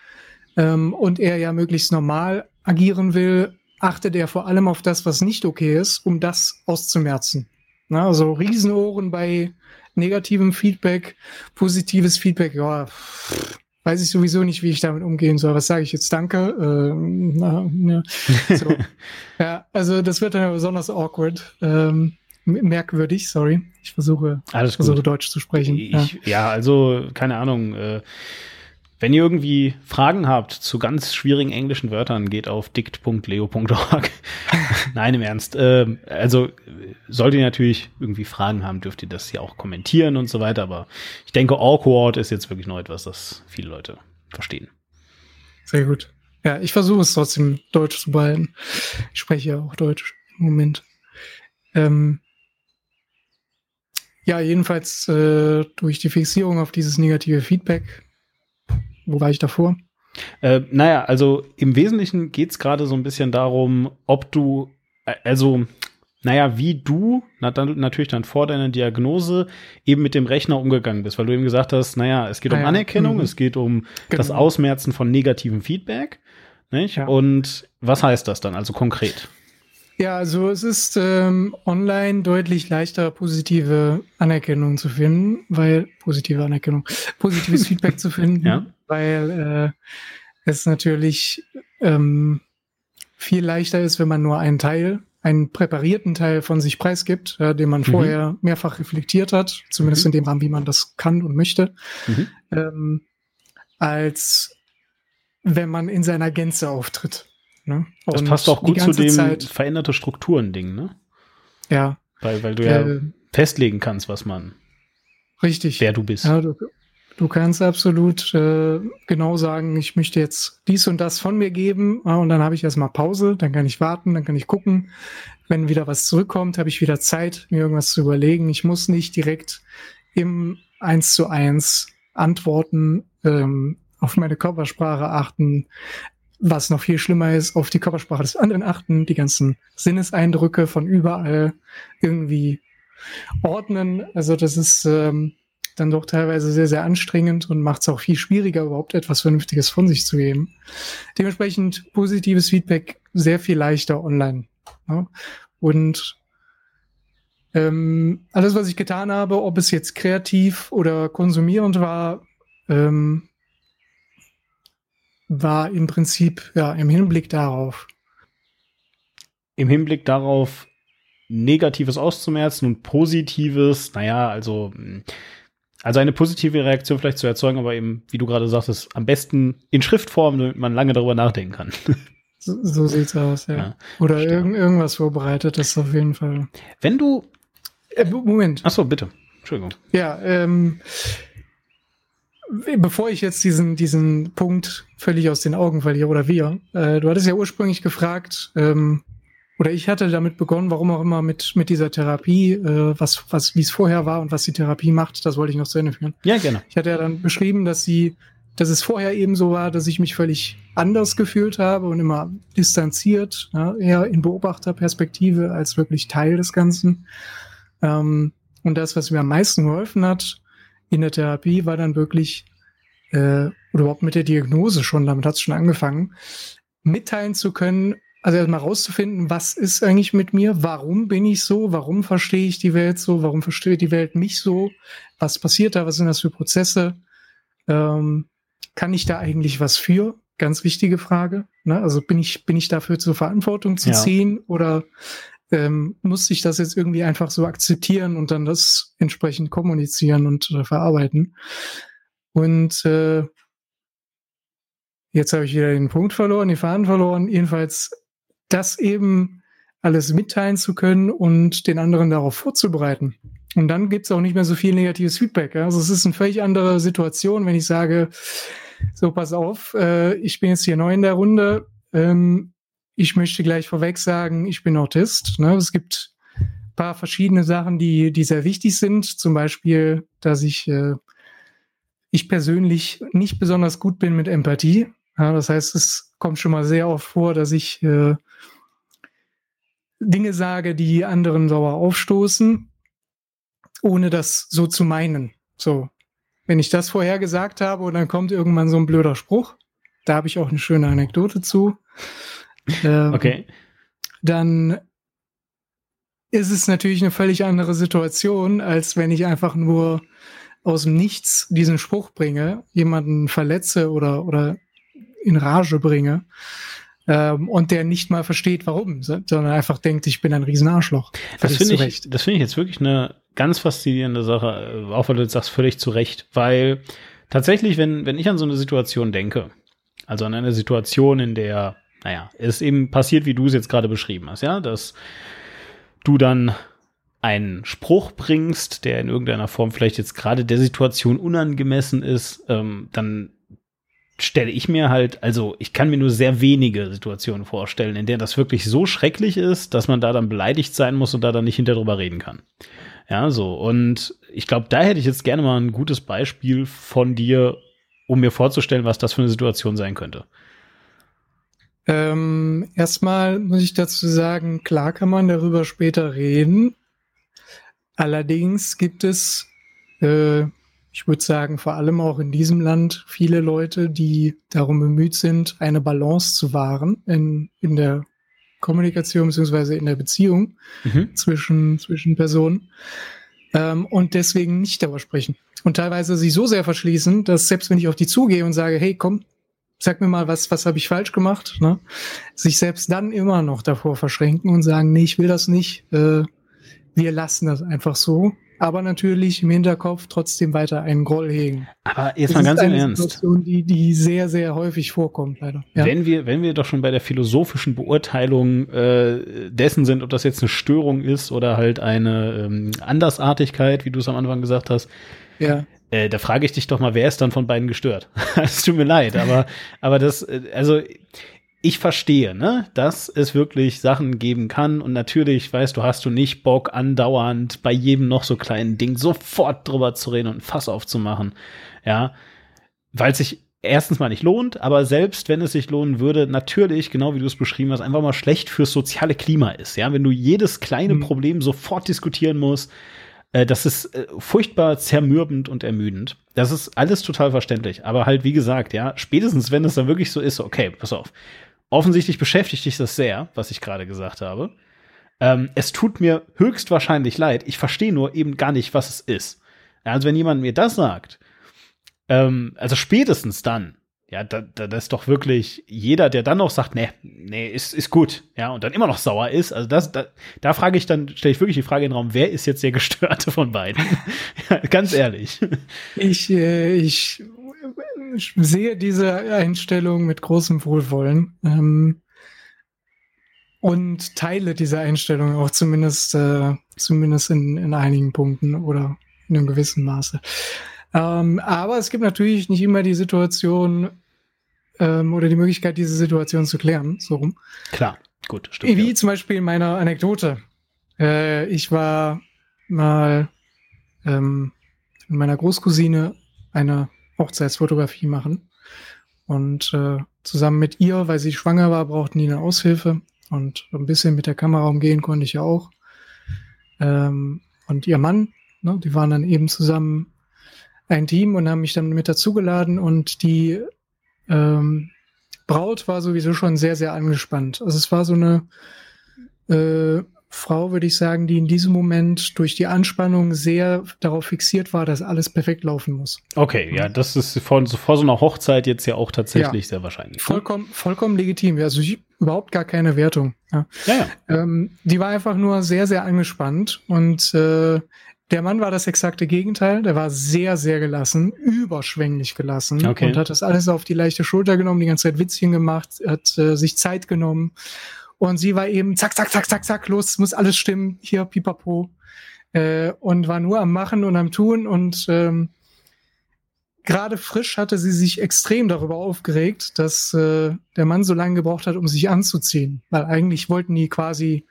ähm, und er ja möglichst normal agieren will, achtet er vor allem auf das, was nicht okay ist, um das auszumerzen. Ne? Also Riesenohren bei negativem Feedback, positives Feedback, ja, pff, weiß ich sowieso nicht, wie ich damit umgehen soll. Was sage ich jetzt? Danke. Ähm, na, na. So. ja, also das wird dann besonders awkward. Ähm, merkwürdig, sorry. Ich versuche, Alles versuche Deutsch zu sprechen. Ich, ja. ja. also keine Ahnung. Äh, wenn ihr irgendwie Fragen habt zu ganz schwierigen englischen Wörtern, geht auf dict.leo.org. Nein, im Ernst. Ähm, also solltet ihr natürlich irgendwie Fragen haben, dürft ihr das ja auch kommentieren und so weiter. Aber ich denke, awkward ist jetzt wirklich noch etwas, das viele Leute verstehen. Sehr gut. Ja, ich versuche es trotzdem Deutsch zu behalten. Ich spreche ja auch Deutsch im Moment. Ähm, ja, jedenfalls äh, durch die Fixierung auf dieses negative Feedback. Wo war ich davor? Äh, naja, also im Wesentlichen geht es gerade so ein bisschen darum, ob du, äh, also, naja, wie du na, dann, natürlich dann vor deiner Diagnose eben mit dem Rechner umgegangen bist, weil du eben gesagt hast, naja, es geht um ah, ja. Anerkennung, mhm. es geht um genau. das Ausmerzen von negativem Feedback. Nicht? Ja. Und was heißt das dann also konkret? Ja, also es ist ähm, online deutlich leichter, positive Anerkennung zu finden, weil positive Anerkennung, positives Feedback zu finden, ja. Weil äh, es natürlich ähm, viel leichter ist, wenn man nur einen Teil, einen präparierten Teil von sich preisgibt, ja, den man mhm. vorher mehrfach reflektiert hat, zumindest mhm. in dem Rahmen, wie man das kann und möchte, mhm. ähm, als wenn man in seiner Gänze auftritt. Ne? Das passt auch gut zu dem Zeit, veränderte Strukturen-Ding, ne? Ja. Weil, weil du ja äh, festlegen kannst, was man. Richtig. Wer du bist. Ja, du, du kannst absolut äh, genau sagen, ich möchte jetzt dies und das von mir geben ja, und dann habe ich erstmal Pause, dann kann ich warten, dann kann ich gucken. Wenn wieder was zurückkommt, habe ich wieder Zeit, mir irgendwas zu überlegen. Ich muss nicht direkt im eins zu eins antworten, ähm, auf meine Körpersprache achten, was noch viel schlimmer ist, auf die Körpersprache des anderen achten, die ganzen Sinneseindrücke von überall irgendwie ordnen. Also das ist ähm, dann doch teilweise sehr, sehr anstrengend und macht es auch viel schwieriger, überhaupt etwas Vernünftiges von sich zu geben. Dementsprechend positives Feedback sehr viel leichter online. Ja? Und ähm, alles, was ich getan habe, ob es jetzt kreativ oder konsumierend war, ähm, war im Prinzip ja im Hinblick darauf. Im Hinblick darauf, Negatives auszumerzen und Positives, naja, also, also eine positive Reaktion vielleicht zu erzeugen, aber eben, wie du gerade sagtest, am besten in Schriftform, damit man lange darüber nachdenken kann. So, so sieht's aus, ja. ja Oder irg irgendwas vorbereitet, das auf jeden Fall. Wenn du. Äh, Moment. Ach so, bitte. Entschuldigung. Ja, ähm, bevor ich jetzt diesen, diesen Punkt völlig aus den Augen verliere oder wir, äh, du hattest ja ursprünglich gefragt, ähm, oder ich hatte damit begonnen, warum auch immer mit, mit dieser Therapie, äh, was, was, wie es vorher war und was die Therapie macht, das wollte ich noch zu Ende führen. Ja, gerne. Ich hatte ja dann beschrieben, dass sie, dass es vorher eben so war, dass ich mich völlig anders gefühlt habe und immer distanziert, ja, eher in Beobachterperspektive als wirklich Teil des Ganzen. Ähm, und das, was mir am meisten geholfen hat, in der Therapie war dann wirklich, äh, oder überhaupt mit der Diagnose schon, damit hat es schon angefangen, mitteilen zu können, also erstmal rauszufinden, was ist eigentlich mit mir, warum bin ich so, warum verstehe ich die Welt so, warum versteht die Welt mich so, was passiert da, was sind das für Prozesse, ähm, kann ich da eigentlich was für? Ganz wichtige Frage. Ne? Also bin ich, bin ich dafür zur Verantwortung zu ja. ziehen oder ähm, muss ich das jetzt irgendwie einfach so akzeptieren und dann das entsprechend kommunizieren und äh, verarbeiten. Und äh, jetzt habe ich wieder den Punkt verloren, die Fahnen verloren. Jedenfalls das eben alles mitteilen zu können und den anderen darauf vorzubereiten. Und dann gibt's auch nicht mehr so viel negatives Feedback. Also es ist eine völlig andere Situation, wenn ich sage, so pass auf, äh, ich bin jetzt hier neu in der Runde, ähm, ich möchte gleich vorweg sagen, ich bin Autist. Ne? Es gibt ein paar verschiedene Sachen, die, die sehr wichtig sind. Zum Beispiel, dass ich, äh, ich persönlich nicht besonders gut bin mit Empathie. Ja, das heißt, es kommt schon mal sehr oft vor, dass ich äh, Dinge sage, die anderen sauer aufstoßen, ohne das so zu meinen. So, wenn ich das vorher gesagt habe und dann kommt irgendwann so ein blöder Spruch, da habe ich auch eine schöne Anekdote zu. Ähm, okay. Dann ist es natürlich eine völlig andere Situation, als wenn ich einfach nur aus dem Nichts diesen Spruch bringe, jemanden verletze oder, oder in Rage bringe ähm, und der nicht mal versteht, warum, sondern einfach denkt, ich bin ein Riesenarschloch. Das finde ich, das finde ich jetzt wirklich eine ganz faszinierende Sache, äh, auch weil du jetzt sagst, völlig zu Recht, weil tatsächlich, wenn, wenn ich an so eine Situation denke, also an eine Situation, in der, naja, es eben passiert, wie du es jetzt gerade beschrieben hast, ja, dass du dann einen Spruch bringst, der in irgendeiner Form vielleicht jetzt gerade der Situation unangemessen ist, ähm, dann stelle ich mir halt, also ich kann mir nur sehr wenige Situationen vorstellen, in denen das wirklich so schrecklich ist, dass man da dann beleidigt sein muss und da dann nicht hinter drüber reden kann. Ja, so. Und ich glaube, da hätte ich jetzt gerne mal ein gutes Beispiel von dir, um mir vorzustellen, was das für eine Situation sein könnte. Ähm, erstmal muss ich dazu sagen, klar kann man darüber später reden. Allerdings gibt es äh, ich würde sagen, vor allem auch in diesem Land viele Leute, die darum bemüht sind, eine Balance zu wahren in, in der Kommunikation beziehungsweise in der Beziehung mhm. zwischen, zwischen Personen ähm, und deswegen nicht darüber sprechen. Und teilweise sich so sehr verschließen, dass selbst wenn ich auf die zugehe und sage, hey, komm, sag mir mal, was, was habe ich falsch gemacht, ne? sich selbst dann immer noch davor verschränken und sagen, nee, ich will das nicht, äh, wir lassen das einfach so aber natürlich im Hinterkopf trotzdem weiter einen Groll hegen. Aber jetzt mal ganz im Ernst. Situation, die, die sehr, sehr häufig vorkommt, leider. Ja? Wenn wir, wenn wir doch schon bei der philosophischen Beurteilung äh, dessen sind, ob das jetzt eine Störung ist oder halt eine ähm, Andersartigkeit, wie du es am Anfang gesagt hast. Ja. Äh, da frage ich dich doch mal, wer ist dann von beiden gestört? Es tut mir leid, aber, aber das, äh, also ich verstehe, ne, dass es wirklich Sachen geben kann. Und natürlich, weißt du, hast du nicht Bock, andauernd bei jedem noch so kleinen Ding sofort drüber zu reden und ein Fass aufzumachen, ja, weil es sich erstens mal nicht lohnt, aber selbst wenn es sich lohnen würde, natürlich, genau wie du es beschrieben hast, einfach mal schlecht fürs soziale Klima ist, ja, wenn du jedes kleine mhm. Problem sofort diskutieren musst, äh, das ist äh, furchtbar zermürbend und ermüdend. Das ist alles total verständlich, aber halt, wie gesagt, ja, spätestens wenn es dann wirklich so ist, okay, pass auf, Offensichtlich beschäftigt dich das sehr, was ich gerade gesagt habe. Ähm, es tut mir höchstwahrscheinlich leid. Ich verstehe nur eben gar nicht, was es ist. Also wenn jemand mir das sagt, ähm, also spätestens dann, ja, da, da, das ist doch wirklich jeder, der dann noch sagt, nee, nee, ist, ist gut, ja, und dann immer noch sauer ist, also das, da, da frage ich dann, stelle ich wirklich die Frage in den Raum, wer ist jetzt der Gestörte von beiden? ja, ganz ehrlich. Ich, äh, ich ich sehe diese Einstellung mit großem Wohlwollen ähm, und teile diese Einstellung auch zumindest, äh, zumindest in, in einigen Punkten oder in einem gewissen Maße. Ähm, aber es gibt natürlich nicht immer die Situation ähm, oder die Möglichkeit, diese Situation zu klären. So rum. Klar, gut, stimmt. Wie ja. zum Beispiel in meiner Anekdote. Äh, ich war mal ähm, mit meiner Großcousine eine Hochzeitsfotografie machen. Und äh, zusammen mit ihr, weil sie schwanger war, brauchten die eine Aushilfe. Und ein bisschen mit der Kamera umgehen konnte ich ja auch. Ähm, und ihr Mann, ne, die waren dann eben zusammen ein Team und haben mich dann mit dazugeladen. Und die ähm, Braut war sowieso schon sehr, sehr angespannt. Also es war so eine äh, Frau, würde ich sagen, die in diesem Moment durch die Anspannung sehr darauf fixiert war, dass alles perfekt laufen muss. Okay, ja, das ist vor, vor so einer Hochzeit jetzt ja auch tatsächlich ja, sehr wahrscheinlich. Ne? Vollkommen, vollkommen legitim. Also ich, überhaupt gar keine Wertung. Ja. Ja, ja. Ähm, die war einfach nur sehr, sehr angespannt und äh, der Mann war das exakte Gegenteil. Der war sehr, sehr gelassen, überschwänglich gelassen okay. und hat das alles auf die leichte Schulter genommen, die ganze Zeit Witzchen gemacht, hat äh, sich Zeit genommen und sie war eben zack, zack, zack, zack, zack, los, muss alles stimmen, hier, pipapo. Äh, und war nur am Machen und am Tun und ähm, gerade frisch hatte sie sich extrem darüber aufgeregt, dass äh, der Mann so lange gebraucht hat, um sich anzuziehen. Weil eigentlich wollten die quasi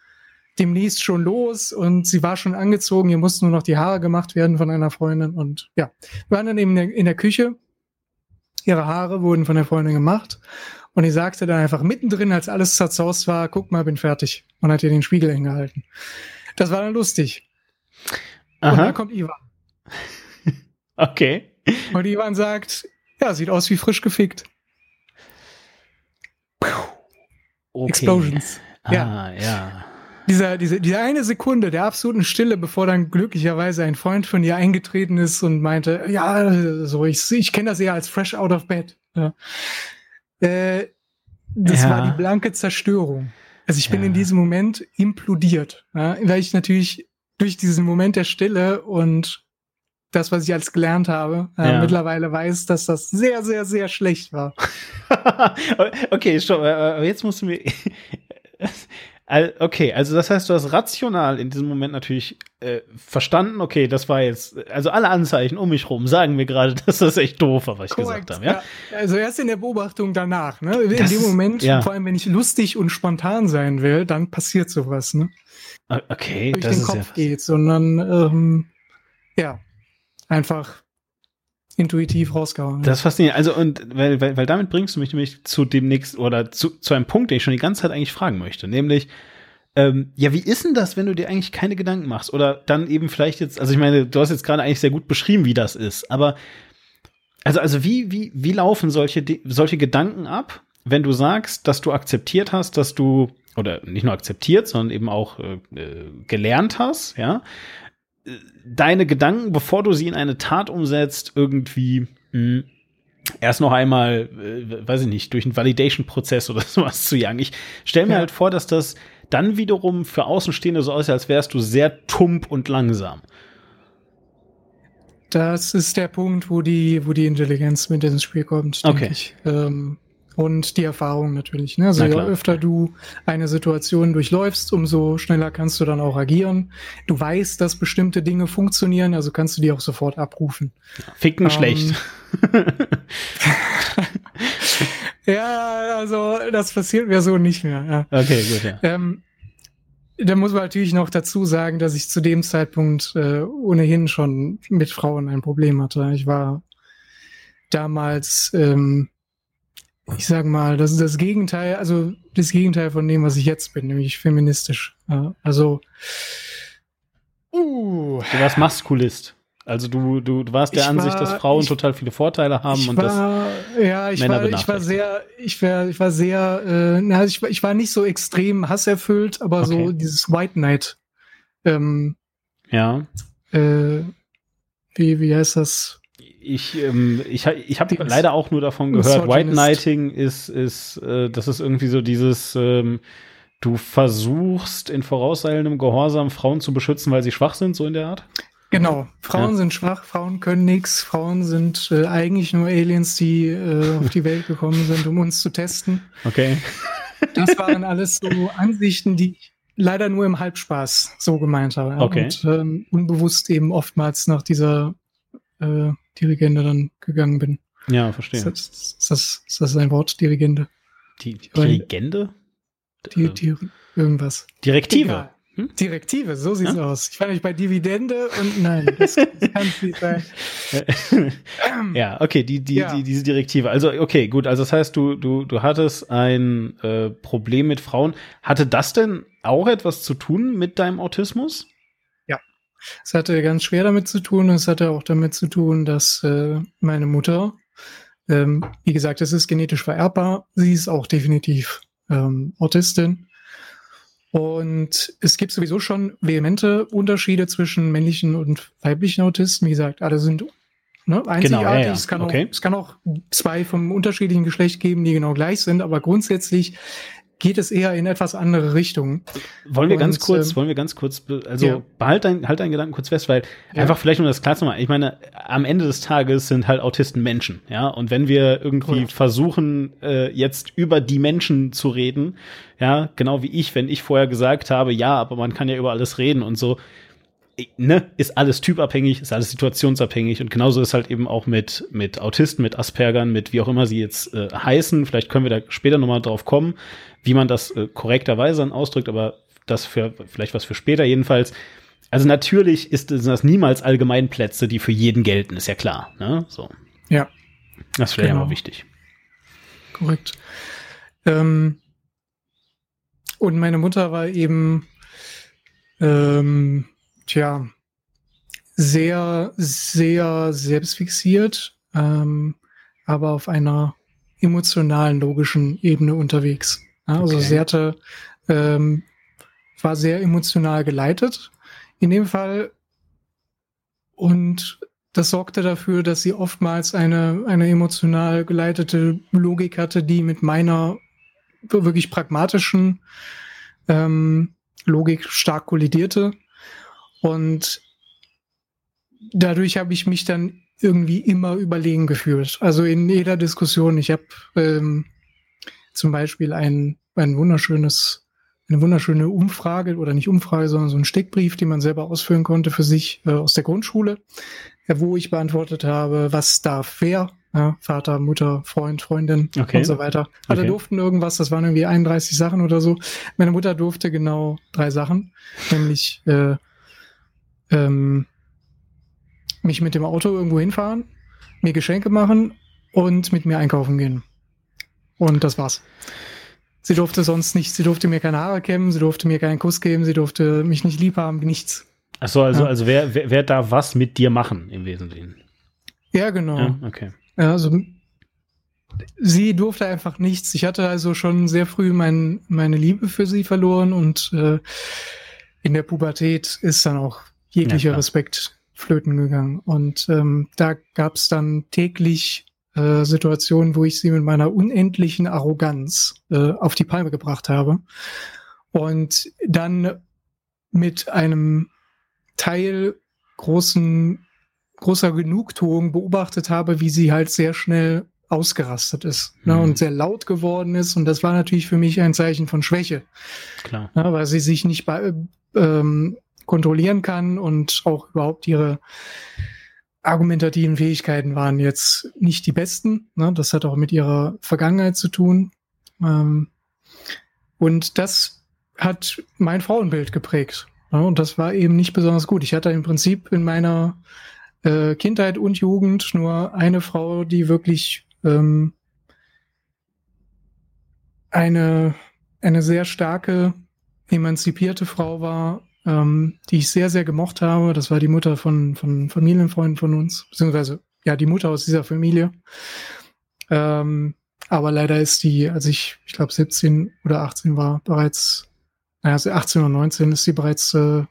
demnächst schon los und sie war schon angezogen, ihr mussten nur noch die Haare gemacht werden von einer Freundin und ja, wir waren dann eben in der, in der Küche. Ihre Haare wurden von der Freundin gemacht und ich sagte dann einfach mittendrin, als alles zerzaust war, guck mal, bin fertig. Und hat ihr den Spiegel hingehalten. Das war dann lustig. Aha. Und dann kommt Ivan. okay. Und Ivan sagt, ja, sieht aus wie frisch gefickt. Okay. Explosions. Ah, ja. ja. Dieser, diese, diese eine Sekunde der absoluten Stille, bevor dann glücklicherweise ein Freund von ihr eingetreten ist und meinte, ja, so, ich, ich kenne das eher als fresh out of bed. Ja. Äh, das ja. war die blanke Zerstörung. Also ich bin ja. in diesem Moment implodiert, ja, weil ich natürlich durch diesen Moment der Stille und das, was ich als gelernt habe, äh, mittlerweile weiß, dass das sehr, sehr, sehr schlecht war. okay, stopp, äh, aber jetzt musst du mir. Okay, also das heißt, du hast rational in diesem Moment natürlich äh, verstanden, okay, das war jetzt, also alle Anzeichen um mich rum sagen mir gerade, dass das echt doof war, was ich gesagt habe, ja? Also erst in der Beobachtung danach, ne? In Das dem Moment, ja. vor allem wenn ich lustig und spontan sein will, dann passiert sowas, ne? O- Okay, Durch das den ist Kopf ja. geht, sondern ähm, ja, einfach intuitiv rausgehauen. Das ist faszinierend. Also, und weil, weil, weil damit bringst du mich nämlich zu dem nächsten oder zu, zu einem Punkt, den ich schon die ganze Zeit eigentlich fragen möchte. Nämlich, ähm, ja, wie ist denn das, wenn du dir eigentlich keine Gedanken machst? Oder dann eben vielleicht jetzt, also ich meine, du hast jetzt gerade eigentlich sehr gut beschrieben, wie das ist, aber also, also wie, wie, wie laufen solche, solche Gedanken ab, wenn du sagst, dass du akzeptiert hast, dass du, oder nicht nur akzeptiert, sondern eben auch äh, äh, gelernt hast, ja, deine Gedanken, bevor du sie in eine Tat umsetzt, irgendwie mh, erst noch einmal, äh, weiß ich nicht, durch einen Validation-Prozess oder sowas zu jagen. Ich stelle mir Ja. halt vor, dass das dann wiederum für Außenstehende so aussieht, als wärst du sehr tump und langsam. Das ist der Punkt, wo die, wo die Intelligenz mit ins Spiel kommt, Okay. Ähm, und die Erfahrung natürlich. Ne? Also je öfter du eine Situation durchläufst, umso schneller kannst du dann auch agieren. Du weißt, dass bestimmte Dinge funktionieren, also kannst du die auch sofort abrufen. Ficken Ähm, schlecht. Ja, also das passiert mir so nicht mehr. Ja. Okay, gut, ja. Ähm, da muss man natürlich noch dazu sagen, dass ich zu dem Zeitpunkt äh, ohnehin schon mit Frauen ein Problem hatte. Ich war damals, ähm, ich sag mal, das ist das Gegenteil, also das Gegenteil von dem, was ich jetzt bin, nämlich feministisch. Ja, also, uh, Du warst Maskulist. Also du, du, du warst der Ich Ansicht, war- dass Frauen ich- total viele Vorteile haben ich und war, ja, ich Männer war, ich war sehr, ich war, ich war sehr, äh, na, ich, war- ich war nicht so extrem hasserfüllt, aber so Okay. dieses White Knight, ähm, Ja. äh, wie, wie heißt das? Ich, ähm, ich, ich habe leider auch nur davon gehört. White Knighting ist, ist, äh, das ist irgendwie so dieses, ähm, du versuchst in vorauseilendem Gehorsam Frauen zu beschützen, weil sie schwach sind, so in der Art. Genau, Frauen Ja. sind schwach, Frauen können nichts, Frauen sind äh, eigentlich nur Aliens, die äh, auf die Welt gekommen sind, um uns zu testen. Okay. Das waren alles so Ansichten, die ich leider nur im Halbspaß so gemeint habe. Okay. Und ähm, unbewusst eben oftmals nach dieser äh, Dirigende dann gegangen bin. Ja, Ist verstehe. das, ist, das, ist das ein Wort, Dirigende? Die, Legende? Die, Äh, die, irgendwas. Direktive. Hm? Direktive, so sieht's Ja? aus. Ich war nicht bei Dividende und nein, das, das kann es nicht sein. ja, okay, die, die, Ja. die, diese Direktive. Also, okay, gut. Also, das heißt, du, du, du hattest ein äh, Problem mit Frauen. Hatte das denn auch etwas zu tun mit deinem Autismus? Es hatte ganz schwer damit zu tun. Es hatte auch damit zu tun, dass äh, meine Mutter, ähm, wie gesagt, es ist genetisch vererbbar. Sie ist auch definitiv ähm, Autistin. Und es gibt sowieso schon vehemente Unterschiede zwischen männlichen und weiblichen Autisten. Wie gesagt, alle sind ne, einzigartig. Genau, ja, ja. Es, kann Okay. auch, es kann auch zwei vom unterschiedlichen Geschlecht geben, die genau gleich sind. Aber grundsätzlich geht es eher in etwas andere Richtungen. Wollen wir ganz Und, kurz, ähm, wollen wir ganz kurz, also ja. behalt dein, halt deinen Gedanken kurz fest, weil Ja. einfach vielleicht um das klar zu machen, ich meine, am Ende des Tages sind halt Autisten Menschen, ja, und wenn wir irgendwie Korrekt. versuchen, äh, jetzt über die Menschen zu reden, ja, genau wie ich, wenn ich vorher gesagt habe, ja, aber man kann ja über alles reden und so, ne, ist alles typabhängig, ist alles situationsabhängig und genauso ist halt eben auch mit, mit Autisten, mit Aspergern, mit wie auch immer sie jetzt äh, heißen, vielleicht können wir da später nochmal drauf kommen, wie man das äh, korrekterweise dann ausdrückt, aber das für vielleicht was für später jedenfalls. Also natürlich ist, sind das niemals Allgemeinplätze, die für jeden gelten, ist ja klar. Ne? So. Ja. Das wäre ja Genau. mal wichtig. Korrekt. Ähm, und meine Mutter war eben, ähm, tja, sehr, sehr selbstfixiert, ähm, aber auf einer emotionalen, logischen Ebene unterwegs. Also Okay. sie hatte, ähm, war sehr emotional geleitet in dem Fall und das sorgte dafür, dass sie oftmals eine, eine emotional geleitete Logik hatte, die mit meiner wirklich pragmatischen ähm, Logik stark kollidierte. Und dadurch habe ich mich dann irgendwie immer überlegen gefühlt. Also in jeder Diskussion. Ich habe ähm, zum Beispiel ein, ein wunderschönes, eine wunderschöne Umfrage oder nicht Umfrage, sondern so ein Steckbrief, den man selber ausfüllen konnte für sich äh, aus der Grundschule, äh, wo ich beantwortet habe, was darf wer, ja, Vater, Mutter, Freund, Freundin okay. und so weiter. Alle okay. durften irgendwas, das waren irgendwie 31 Sachen oder so. Meine Mutter durfte genau drei Sachen, nämlich äh, ähm, mich mit dem Auto irgendwo hinfahren, mir Geschenke machen und mit mir einkaufen gehen. Und das war's. Sie durfte sonst nicht, sie durfte mir keine Haare kämmen, sie durfte mir keinen Kuss geben, sie durfte mich nicht lieb haben, nichts. Achso, also, ja. also wer, wer, wer darf was mit dir machen im Wesentlichen? Ja, genau. Ja, okay. Ja, also sie durfte einfach nichts. Ich hatte also schon sehr früh mein, meine Liebe für sie verloren und äh, in der Pubertät ist dann auch jeglicher ja, Respekt flöten gegangen. Und ähm, da gab es dann täglich äh, Situationen, wo ich sie mit meiner unendlichen Arroganz äh, auf die Palme gebracht habe. Und dann mit einem Teil großen, großer Genugtuung beobachtet habe, wie sie halt sehr schnell ausgerastet ist ne, mhm. und sehr laut geworden ist. Und das war natürlich für mich ein Zeichen von Schwäche. Klar. Ne, weil sie sich nicht bei, ähm, kontrollieren kann und auch überhaupt ihre argumentativen Fähigkeiten waren jetzt nicht die besten. Ne? Das hat auch mit ihrer Vergangenheit zu tun. Ähm, und das hat mein Frauenbild geprägt. Ne? Und das war eben nicht besonders gut. Ich hatte im Prinzip in meiner äh, Kindheit und Jugend nur eine Frau, die wirklich ähm, eine, eine sehr starke, emanzipierte Frau war, ähm, die ich sehr, sehr gemocht habe. Das war die Mutter von, von Familienfreunden von uns, beziehungsweise ja, die Mutter aus dieser Familie. Ähm, aber leider ist die, als ich, ich glaube, 17 oder 18 war, bereits, naja, also 18 oder 19 ist sie bereits äh,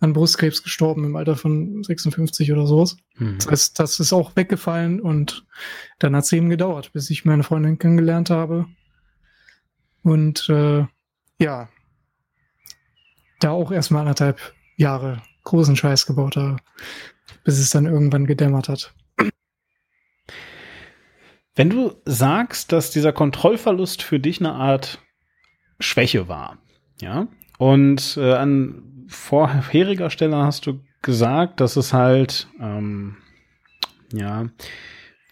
an Brustkrebs gestorben im Alter von 56 oder sowas. Mhm. Das heißt, das ist auch weggefallen und dann hat es eben gedauert, bis ich meine Freundin kennengelernt habe. Und äh, ja, da auch erstmal anderthalb Jahre großen Scheiß gebaut habe, bis es dann irgendwann gedämmert hat. Wenn du sagst, dass dieser Kontrollverlust für dich eine Art Schwäche war, ja, und äh, an vorheriger Stelle hast du gesagt, dass es halt, ähm, ja,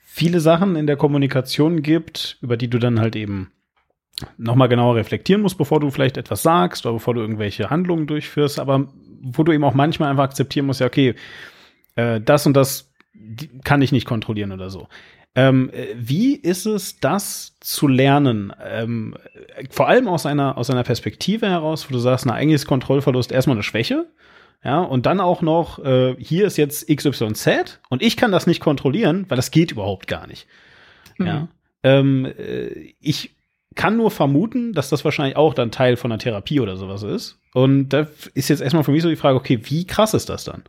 viele Sachen in der Kommunikation gibt, über die du dann halt eben nochmal genauer reflektieren musst, bevor du vielleicht etwas sagst oder bevor du irgendwelche Handlungen durchführst, aber wo du eben auch manchmal einfach akzeptieren musst, ja, okay, äh, das und das kann ich nicht kontrollieren oder so. Ähm, wie ist es, das zu lernen? Ähm, vor allem aus einer, aus einer Perspektive heraus, wo du sagst, na, eigentlich ist Kontrollverlust erstmal eine Schwäche. Ja, und dann auch noch, äh, hier ist jetzt XYZ und ich kann das nicht kontrollieren, weil das geht überhaupt gar nicht. Mhm. Ja. Ähm, äh, ich kann nur vermuten, dass das wahrscheinlich auch dann Teil von einer Therapie oder sowas ist. Und da ist jetzt erstmal für mich so die Frage, okay, wie krass ist das dann?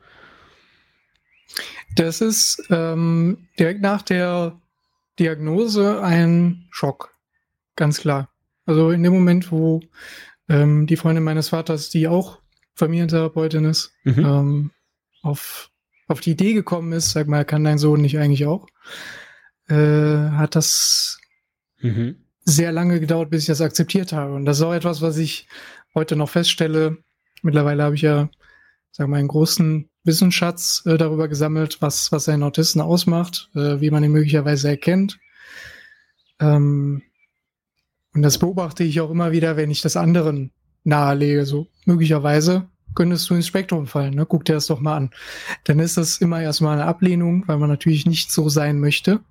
Das ist ähm, direkt nach der Diagnose ein Schock, ganz klar. Also in dem Moment, wo ähm, die Freundin meines Vaters, die auch Familientherapeutin ist, mhm. ähm, auf, auf die Idee gekommen ist, sag mal, kann dein Sohn nicht eigentlich auch, äh, hat das mhm sehr lange gedauert, bis ich das akzeptiert habe. Und das ist auch etwas, was ich heute noch feststelle. Mittlerweile habe ich ja, sagen wir mal, einen großen Wissensschatz äh, darüber gesammelt, was, was einen Autisten ausmacht, äh, wie man ihn möglicherweise erkennt. Ähm, und das beobachte ich auch immer wieder, wenn ich das anderen nahelege. So möglicherweise könntest du ins Spektrum fallen. Ne? Guck dir das doch mal an. Dann ist das immer erstmal eine Ablehnung, weil man natürlich nicht so sein möchte.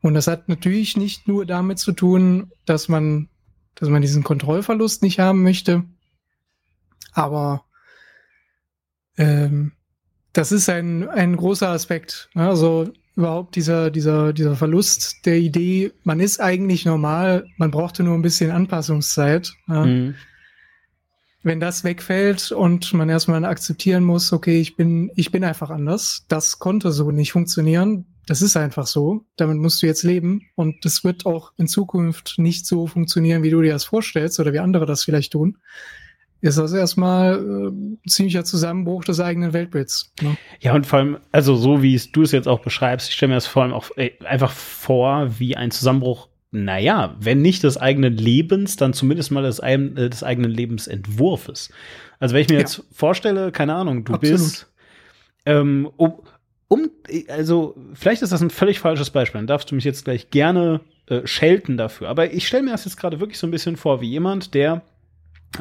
Und das hat natürlich nicht nur damit zu tun, dass man, dass man diesen Kontrollverlust nicht haben möchte, aber ähm, das ist ein, ein großer Aspekt. Also überhaupt dieser, dieser, dieser Verlust der Idee, man ist eigentlich normal, man brauchte nur ein bisschen Anpassungszeit. Mhm. Wenn das wegfällt und man erstmal akzeptieren muss, okay, ich bin, ich bin einfach anders, das konnte so nicht funktionieren, das ist einfach so. Damit musst du jetzt leben. Und das wird auch in Zukunft nicht so funktionieren, wie du dir das vorstellst oder wie andere das vielleicht tun. ist das erstmal äh, ein ziemlicher Zusammenbruch des eigenen Weltbilds. Ne? Ja, und vor allem, also so wie du es jetzt auch beschreibst, ich stelle mir das vor allem auch ey, einfach vor, wie ein Zusammenbruch, naja, wenn nicht des eigenen Lebens, dann zumindest mal des, äh, des eigenen Lebensentwurfes. Also wenn ich mir ja. jetzt vorstelle, keine Ahnung, du Absolut. bist ähm, um, um, also vielleicht ist das ein völlig falsches Beispiel, dann darfst du mich jetzt gleich gerne äh, schelten dafür. Aber ich stelle mir das jetzt gerade wirklich so ein bisschen vor, wie jemand, der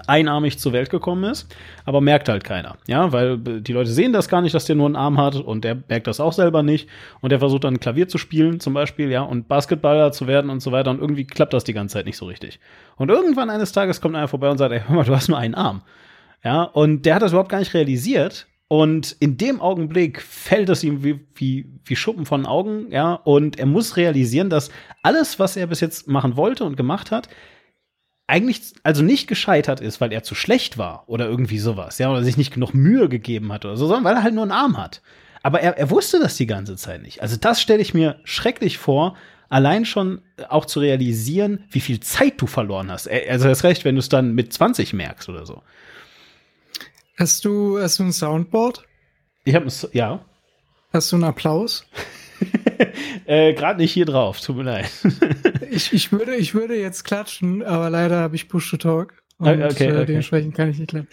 einarmig zur Welt gekommen ist, aber merkt halt keiner. Ja, weil die Leute sehen das gar nicht, dass der nur einen Arm hat und der merkt das auch selber nicht und der versucht dann Klavier zu spielen zum Beispiel, ja, und Basketballer zu werden und so weiter und irgendwie klappt das die ganze Zeit nicht so richtig. Und irgendwann eines Tages kommt einer vorbei und sagt, ey, hör mal, du hast nur einen Arm. Ja, und der hat das überhaupt gar nicht realisiert und in dem Augenblick fällt es ihm wie, wie, wie Schuppen von Augen, ja, und er muss realisieren, dass alles, was er bis jetzt machen wollte und gemacht hat, eigentlich also nicht gescheitert ist, weil er zu schlecht war oder irgendwie sowas, ja, oder sich nicht genug Mühe gegeben hat oder so, sondern weil er halt nur einen Arm hat. Aber er, er wusste das die ganze Zeit nicht. Also das stelle ich mir schrecklich vor, allein schon auch zu realisieren, wie viel Zeit du verloren hast. Also das recht, wenn du es dann mit 20 merkst oder so. Hast du, hast du ein Soundboard? Ich habe ja. Hast du einen Applaus? äh, Gerade nicht hier drauf, tut mir leid. ich, ich, würde, ich würde jetzt klatschen, aber leider habe ich Push to Talk. Und okay, okay, äh, dementsprechend kann ich nicht klatschen.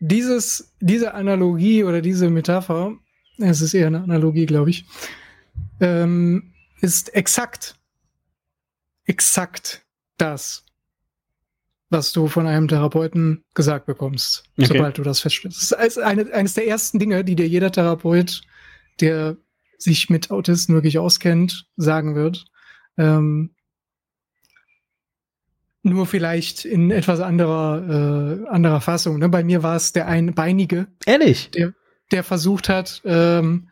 Dieses, diese Analogie oder diese Metapher, es ist eher eine Analogie, glaube ich, ähm, ist exakt, exakt das, was du von einem Therapeuten gesagt bekommst, okay. sobald du das feststellst. Das ist eine, eines der ersten Dinge, die dir jeder Therapeut, der sich mit Autisten wirklich auskennt, sagen wird. Ähm, nur vielleicht in etwas anderer, äh, anderer Fassung. Ne? Bei mir war es der Einbeinige. Ehrlich? Der, der versucht hat, ähm,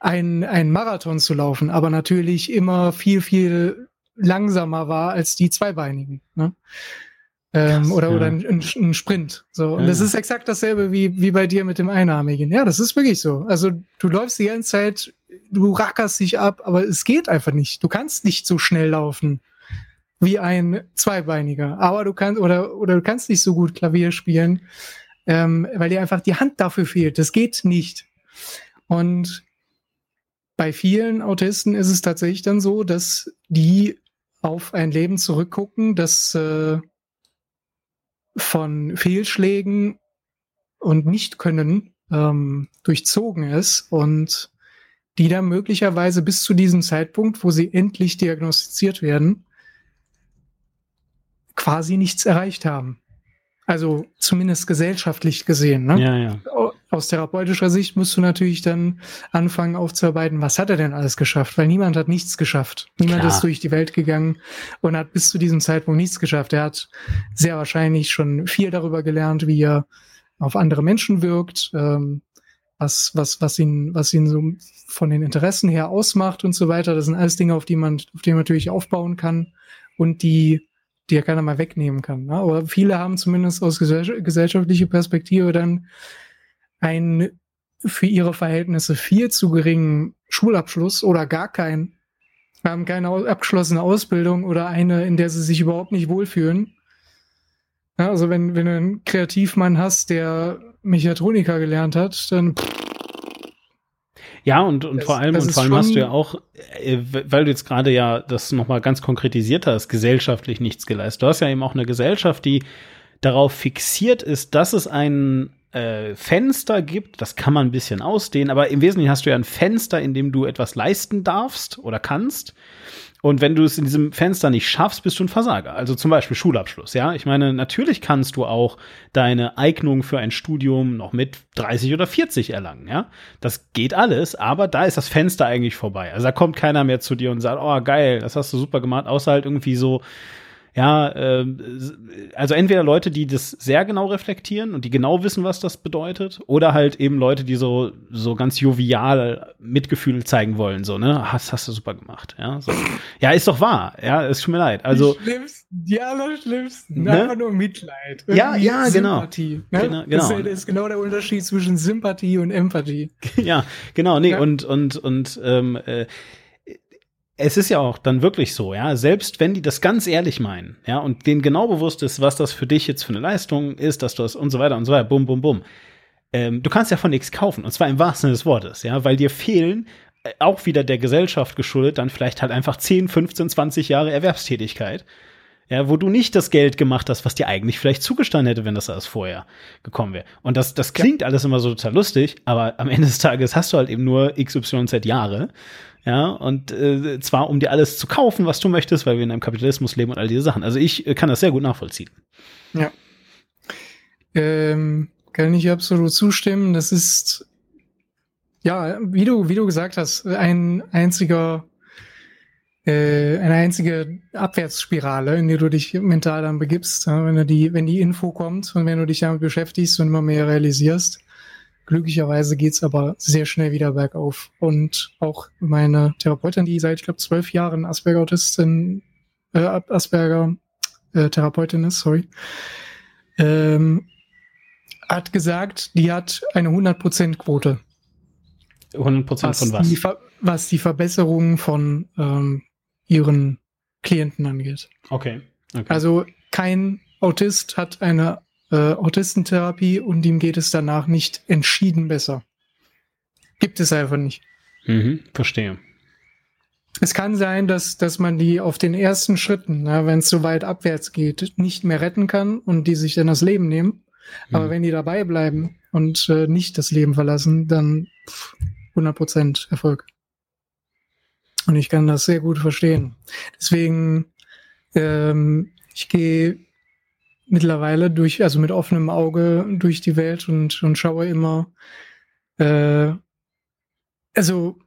ein, ein Marathon zu laufen, aber natürlich immer viel, viel langsamer war als die Zweibeinigen. Ne? Ähm, Krass, oder ja. oder ein, ein, Sprint. So. Und ja. das ist exakt dasselbe wie, wie bei dir mit dem Einarmigen. Ja, das ist wirklich so. Also du läufst die ganze Zeit, du rackerst dich ab, aber es geht einfach nicht. Du kannst nicht so schnell laufen wie ein Zweibeiniger. Aber du kannst, oder, oder du kannst nicht so gut Klavier spielen, ähm, weil dir einfach die Hand dafür fehlt. Das geht nicht. Und bei vielen Autisten ist es tatsächlich dann so, dass die auf ein Leben zurückgucken, das äh, von Fehlschlägen und Nichtkönnen ähm, durchzogen ist und die dann möglicherweise bis zu diesem Zeitpunkt, wo sie endlich diagnostiziert werden, quasi nichts erreicht haben. Also zumindest gesellschaftlich gesehen. Ne? Ja, ja. Aus therapeutischer Sicht musst du natürlich dann anfangen aufzuarbeiten, was hat er denn alles geschafft? Weil niemand hat nichts geschafft. Niemand Klar. ist durch die Welt gegangen und hat bis zu diesem Zeitpunkt nichts geschafft. Er hat sehr wahrscheinlich schon viel darüber gelernt, wie er auf andere Menschen wirkt, ähm, was, was, was ihn, was ihn so von den Interessen her ausmacht und so weiter. Das sind alles Dinge, auf die man, auf die man natürlich aufbauen kann und die die ja keiner mal wegnehmen kann. Ne? Aber viele haben zumindest aus gesellschaftlicher Perspektive dann einen für ihre Verhältnisse viel zu geringen Schulabschluss oder gar keinen, haben keine abgeschlossene Ausbildung oder eine, in der sie sich überhaupt nicht wohlfühlen. Ja, also wenn, wenn du einen Kreativmann hast, der Mechatroniker gelernt hat, dann ja, und, und das, vor allem, und vor allem hast du ja auch, äh, weil du jetzt gerade ja das nochmal ganz konkretisiert hast, gesellschaftlich nichts geleistet. Du hast ja eben auch eine Gesellschaft, die darauf fixiert ist, dass es ein äh, Fenster gibt, das kann man ein bisschen ausdehnen, aber im Wesentlichen hast du ja ein Fenster, in dem du etwas leisten darfst oder kannst. Und wenn du es in diesem Fenster nicht schaffst, bist du ein Versager. Also zum Beispiel Schulabschluss, ja. Ich meine, natürlich kannst du auch deine Eignung für ein Studium noch mit 30 oder 40 erlangen, ja. Das geht alles, aber da ist das Fenster eigentlich vorbei. Also da kommt keiner mehr zu dir und sagt, oh geil, das hast du super gemacht, außer halt irgendwie so, ja, äh, also entweder Leute, die das sehr genau reflektieren und die genau wissen, was das bedeutet, oder halt eben Leute, die so so ganz jovial Mitgefühl zeigen wollen, so ne, hast hast du super gemacht, ja, so. ja, ist doch wahr, ja, es tut mir leid, also die schlimmsten, die allerschlimmsten, ne? einfach nur Mitleid, ja, ja, genau. Sympathie, genau, ne? genau, genau. Das ist genau der Unterschied zwischen Sympathie und Empathie. ja, genau, nee ja. und und und ähm, äh, es ist ja auch dann wirklich so, ja, selbst wenn die das ganz ehrlich meinen, ja, und denen genau bewusst ist, was das für dich jetzt für eine Leistung ist, dass du das und so weiter und so weiter, bum, bum, bum. Ähm, du kannst ja von nichts kaufen, und zwar im wahrsten Sinne des Wortes, ja, weil dir fehlen äh, auch wieder der Gesellschaft geschuldet, dann vielleicht halt einfach 10, 15, 20 Jahre Erwerbstätigkeit ja, wo du nicht das Geld gemacht hast, was dir eigentlich vielleicht zugestanden hätte, wenn das alles vorher gekommen wäre. Und das, das klingt alles immer so total lustig, aber am Ende des Tages hast du halt eben nur XYZ Jahre. Ja, und äh, zwar um dir alles zu kaufen, was du möchtest, weil wir in einem Kapitalismus leben und all diese Sachen. Also ich äh, kann das sehr gut nachvollziehen. Ja. Ähm, kann ich absolut zustimmen. Das ist ja, wie du, wie du gesagt hast, ein einziger äh, eine einzige Abwärtsspirale, in die du dich mental dann begibst, ja, wenn du die, wenn die Info kommt und wenn du dich damit beschäftigst und immer mehr realisierst. Glücklicherweise geht's aber sehr schnell wieder bergauf. Und auch meine Therapeutin, die seit, ich glaube, zwölf Jahren Asperger-Autistin, äh, Asperger-Therapeutin äh, ist, sorry, ähm, hat gesagt, die hat eine 100%-Quote. 100% von was? Die, was die Verbesserung von ähm, ihren Klienten angeht. Okay. okay. Also kein Autist hat eine äh, Autistentherapie und ihm geht es danach nicht entschieden besser. Gibt es einfach nicht. Mhm, verstehe. Es kann sein, dass, dass man die auf den ersten Schritten, wenn es so weit abwärts geht, nicht mehr retten kann und die sich dann das Leben nehmen. Mhm. Aber wenn die dabei bleiben und äh, nicht das Leben verlassen, dann pff, 100% Erfolg. Und ich kann das sehr gut verstehen. Deswegen, ähm, ich gehe mittlerweile durch, also mit offenem Auge durch die Welt und, und schaue immer, äh, also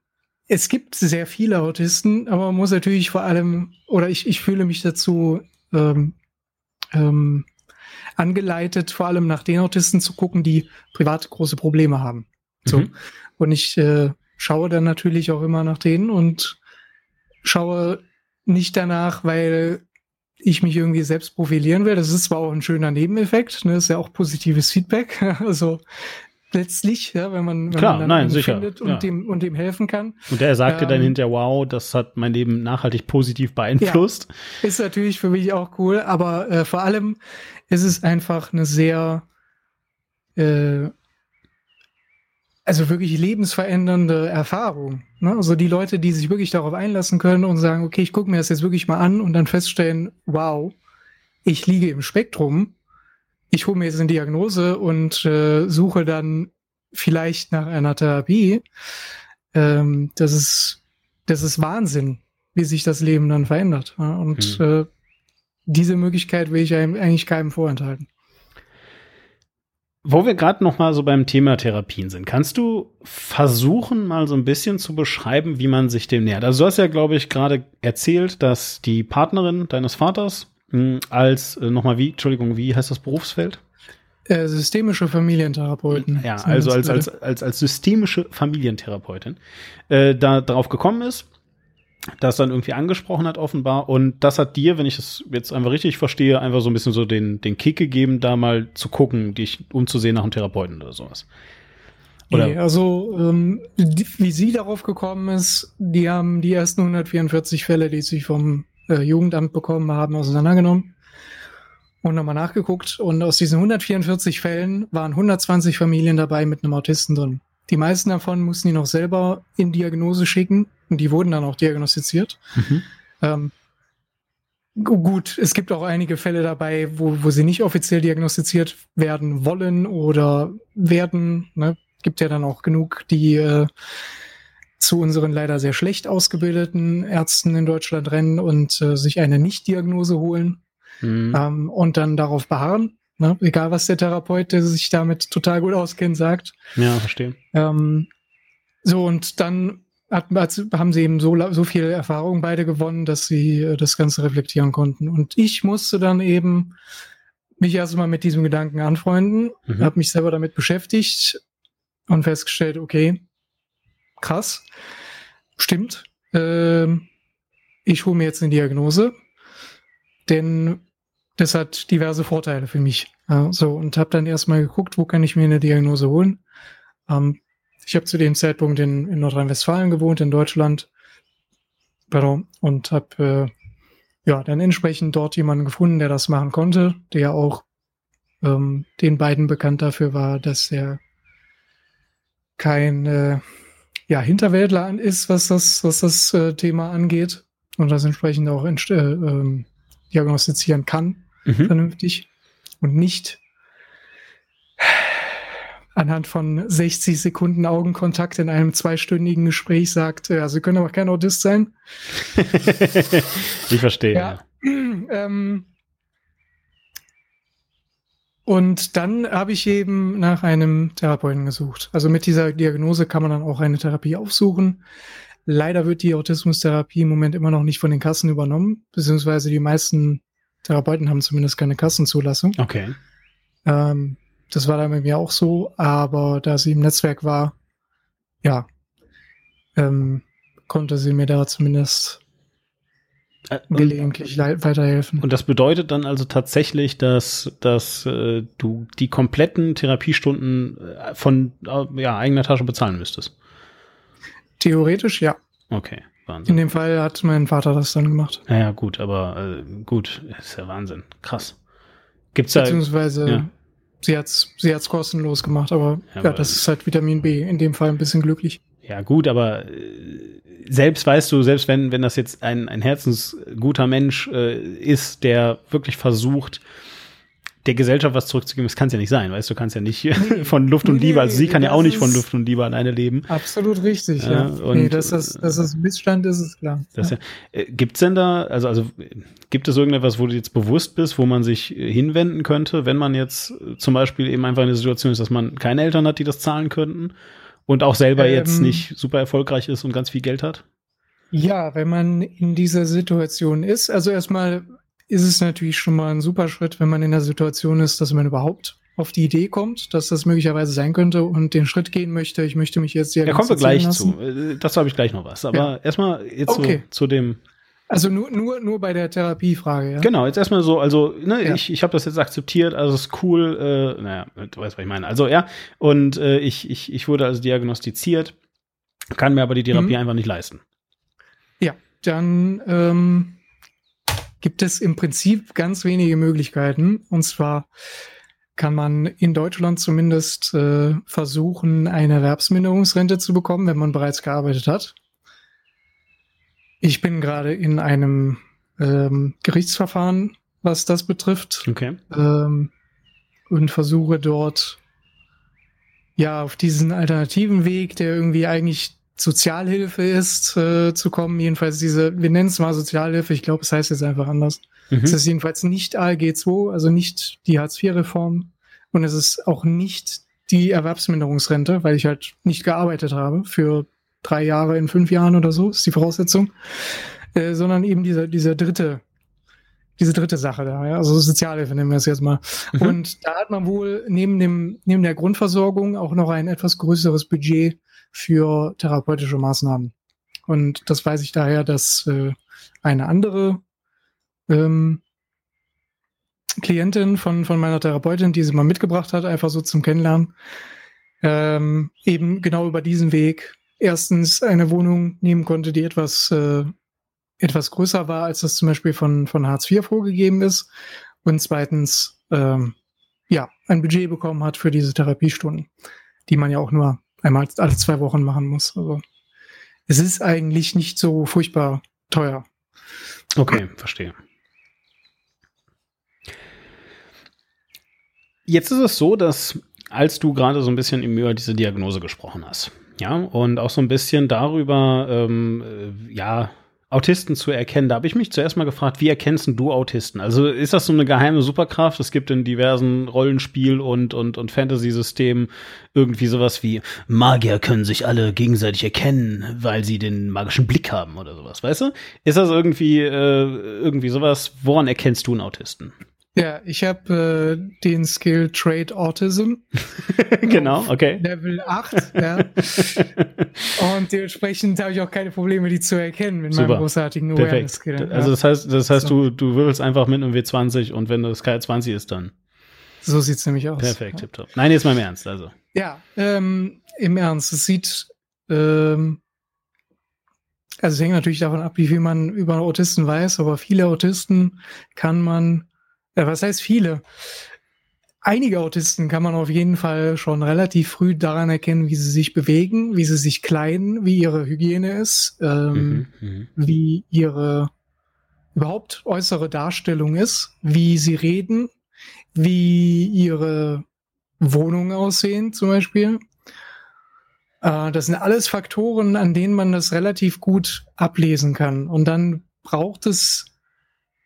es gibt sehr viele Autisten, aber man muss natürlich vor allem, oder ich, ich fühle mich dazu ähm, ähm, angeleitet, vor allem nach den Autisten zu gucken, die privat große Probleme haben. So. Mhm. Und ich äh, schaue dann natürlich auch immer nach denen und schaue nicht danach, weil ich mich irgendwie selbst profilieren will. Das ist zwar auch ein schöner Nebeneffekt, ne? Das ist ja auch positives Feedback. also letztlich, ja, wenn man, wenn Klar, man nein, sicher, findet und, ja. dem, und dem helfen kann. Und er sagte ähm, dann hinterher, wow, das hat mein Leben nachhaltig positiv beeinflusst. Ja, ist natürlich für mich auch cool, aber äh, vor allem ist es einfach eine sehr äh, also wirklich lebensverändernde Erfahrung. Ne? Also die Leute, die sich wirklich darauf einlassen können und sagen, okay, ich gucke mir das jetzt wirklich mal an und dann feststellen, wow, ich liege im Spektrum, ich hole mir jetzt eine Diagnose und äh, suche dann vielleicht nach einer Therapie. Ähm, das ist, das ist Wahnsinn, wie sich das Leben dann verändert. Ja? Und mhm. äh, diese Möglichkeit will ich eigentlich keinem vorenthalten. Wo wir gerade noch mal so beim Thema Therapien sind, kannst du versuchen, mal so ein bisschen zu beschreiben, wie man sich dem nähert? Also du hast ja, glaube ich, gerade erzählt, dass die Partnerin deines Vaters mh, hm, als, äh, noch mal wie, Entschuldigung, wie heißt das Berufsfeld? Äh, systemische Familientherapeuten. Ja, also als, als, als, als systemische Familientherapeutin äh, da drauf gekommen ist das dann irgendwie angesprochen hat offenbar und das hat dir, wenn ich das jetzt einfach richtig verstehe, einfach so ein bisschen so den den Kick gegeben, da mal zu gucken, dich umzusehen nach einem Therapeuten oder sowas. Oder? Nee, also ähm, die, wie sie darauf gekommen ist, die haben die ersten 144 Fälle, die sie vom äh, Jugendamt bekommen haben, auseinandergenommen und nochmal nachgeguckt und aus diesen 144 Fällen waren 120 Familien dabei mit einem Autisten drin. Die meisten davon mussten die noch selber in Diagnose schicken und die wurden dann auch diagnostiziert. Mhm. Ähm, gut, es gibt auch einige Fälle dabei, wo, wo sie nicht offiziell diagnostiziert werden wollen oder werden. Ne? Gibt ja dann auch genug, die äh, zu unseren leider sehr schlecht ausgebildeten Ärzten in Deutschland rennen und äh, sich eine Nicht-Diagnose holen mhm. ähm, und dann darauf beharren. Ne? Egal, was der Therapeut, der sich damit total gut auskennt, sagt. Ja, verstehe. Ähm, so, und dann hat, haben sie eben so, so viel Erfahrung beide gewonnen, dass sie äh, das Ganze reflektieren konnten. Und ich musste dann eben mich erstmal mit diesem Gedanken anfreunden, mhm. habe mich selber damit beschäftigt und festgestellt, okay, krass, stimmt. Äh, ich hole mir jetzt eine Diagnose, denn das hat diverse Vorteile für mich. Ja, so und habe dann erstmal geguckt, wo kann ich mir eine Diagnose holen. Ähm, ich habe zu dem Zeitpunkt in, in Nordrhein-Westfalen gewohnt, in Deutschland. pardon, und habe äh, ja dann entsprechend dort jemanden gefunden, der das machen konnte, der auch ähm, den beiden bekannt dafür war, dass er kein äh, ja, Hinterwäldler ist, was das, was das äh, Thema angeht und das entsprechend auch äh, ähm, diagnostizieren kann, mhm. vernünftig und nicht anhand von 60 Sekunden Augenkontakt in einem zweistündigen Gespräch sagt, ja, Sie können aber kein Autist sein. ich verstehe. Ja. Ähm, und dann habe ich eben nach einem Therapeuten gesucht. Also mit dieser Diagnose kann man dann auch eine Therapie aufsuchen. Leider wird die Autismustherapie im Moment immer noch nicht von den Kassen übernommen, beziehungsweise die meisten Therapeuten haben zumindest keine Kassenzulassung. Okay. Ähm, das war dann bei mir auch so, aber da sie im Netzwerk war, ja, ähm, konnte sie mir da zumindest äh, gelegentlich weiterhelfen. Und das bedeutet dann also tatsächlich, dass, dass äh, du die kompletten Therapiestunden äh, von äh, ja, eigener Tasche bezahlen müsstest? Theoretisch ja. Okay, Wahnsinn. In dem Fall hat mein Vater das dann gemacht. Ja, ja gut, aber äh, gut, ist ja Wahnsinn. Krass. Gibt's da. Beziehungsweise ja. sie hat's, sie hat's kostenlos gemacht, aber ja, ja das ist halt Vitamin B, in dem Fall ein bisschen glücklich. Ja, gut, aber äh, selbst weißt du, selbst wenn, wenn das jetzt ein, ein herzensguter Mensch äh, ist, der wirklich versucht, der Gesellschaft was zurückzugeben, das kann es ja nicht sein, weißt du, kannst ja nicht von Luft und nee, Liebe, also sie kann ja auch nicht von Luft und Liebe alleine leben. Absolut richtig, ja. ja. Und, nee, dass das, dass das Missstand ist, ist klar. Das ja. Ja, äh, gibt's denn da, also, also gibt es irgendetwas, wo du jetzt bewusst bist, wo man sich äh, hinwenden könnte, wenn man jetzt äh, zum Beispiel eben einfach in der Situation ist, dass man keine Eltern hat, die das zahlen könnten? Und auch selber ähm, jetzt nicht super erfolgreich ist und ganz viel Geld hat? Ja, wenn man in dieser Situation ist, also erstmal ist es natürlich schon mal ein super Schritt, wenn man in der Situation ist, dass man überhaupt auf die Idee kommt, dass das möglicherweise sein könnte und den Schritt gehen möchte. Ich möchte mich jetzt sehr. Da kommen wir gleich lassen. zu. Äh, dazu habe ich gleich noch was. Aber ja. erstmal jetzt okay. so, zu dem also nur, nur, nur bei der Therapiefrage, ja? Genau, jetzt erstmal so, also, ne, ja. ich, ich habe das jetzt akzeptiert, also ist cool, äh, naja, du weißt, was ich meine. Also, ja, und äh, ich, ich, ich wurde also diagnostiziert, kann mir aber die Therapie mhm. einfach nicht leisten. Ja, dann ähm, gibt es im Prinzip ganz wenige Möglichkeiten. Und zwar kann man in Deutschland zumindest äh, versuchen, eine Erwerbsminderungsrente zu bekommen, wenn man bereits gearbeitet hat. Ich bin gerade in einem ähm, Gerichtsverfahren, was das betrifft. Okay. Ähm, und versuche dort ja auf diesen alternativen Weg, der irgendwie eigentlich Sozialhilfe ist, äh, zu kommen. Jedenfalls diese, wir nennen es mal Sozialhilfe, ich glaube, es heißt jetzt einfach anders. Mhm. Es ist jedenfalls nicht ALG II, also nicht die Hartz-IV-Reform. Und es ist auch nicht die Erwerbsminderungsrente, weil ich halt nicht gearbeitet habe für drei Jahre in fünf Jahren oder so, ist die Voraussetzung, äh, sondern eben diese, diese dritte, diese dritte Sache da, ja, also Sozialhilfe nennen wir es jetzt mal. Mhm. Und da hat man wohl neben dem, neben der Grundversorgung auch noch ein etwas größeres Budget für therapeutische Maßnahmen. Und das weiß ich daher, dass äh, eine andere ähm, Klientin von, von meiner Therapeutin, die sie mal mitgebracht hat, einfach so zum Kennenlernen, ähm, eben genau über diesen Weg erstens eine Wohnung nehmen konnte, die etwas, äh, etwas größer war, als das zum Beispiel von, von Hartz IV vorgegeben ist. Und zweitens, ähm, ja, ein Budget bekommen hat für diese Therapiestunden, die man ja auch nur einmal alle zwei Wochen machen muss. Also es ist eigentlich nicht so furchtbar teuer. Okay, verstehe. Jetzt ist es so, dass als du gerade so ein bisschen über diese Diagnose gesprochen hast, ja, und auch so ein bisschen darüber, ähm, äh, ja, Autisten zu erkennen. Da habe ich mich zuerst mal gefragt, wie erkennst du Autisten? Also ist das so eine geheime Superkraft? Es gibt in diversen Rollenspiel- und, und, und Fantasy-Systemen irgendwie sowas wie Magier können sich alle gegenseitig erkennen, weil sie den magischen Blick haben oder sowas, weißt du? Ist das irgendwie, äh, irgendwie sowas? Woran erkennst du einen Autisten? Ja, ich habe äh, den Skill Trade Autism. genau, okay. Level 8, ja. Und dementsprechend habe ich auch keine Probleme, die zu erkennen mit Super. meinem großartigen Awareness-Skill. Ja. Also das heißt, das heißt, so. du, du würfelst einfach mit einem W20 und wenn das K20 ist, dann. So sieht's nämlich aus. Perfekt, ja. tipptopp. Nein, jetzt mal im Ernst, also. Ja, ähm, im Ernst. Es sieht ähm, also es hängt natürlich davon ab, wie viel man über Autisten weiß, aber viele Autisten kann man, äh, was heißt viele? Einige Autisten kann man auf jeden Fall schon relativ früh daran erkennen, wie sie sich bewegen, wie sie sich kleiden, wie ihre Hygiene ist, ähm, mhm, mhm. wie ihre überhaupt äußere Darstellung ist, wie sie reden, wie ihre Wohnungen aussehen zum Beispiel. Äh, das sind alles Faktoren, an denen man das relativ gut ablesen kann. Und dann braucht es,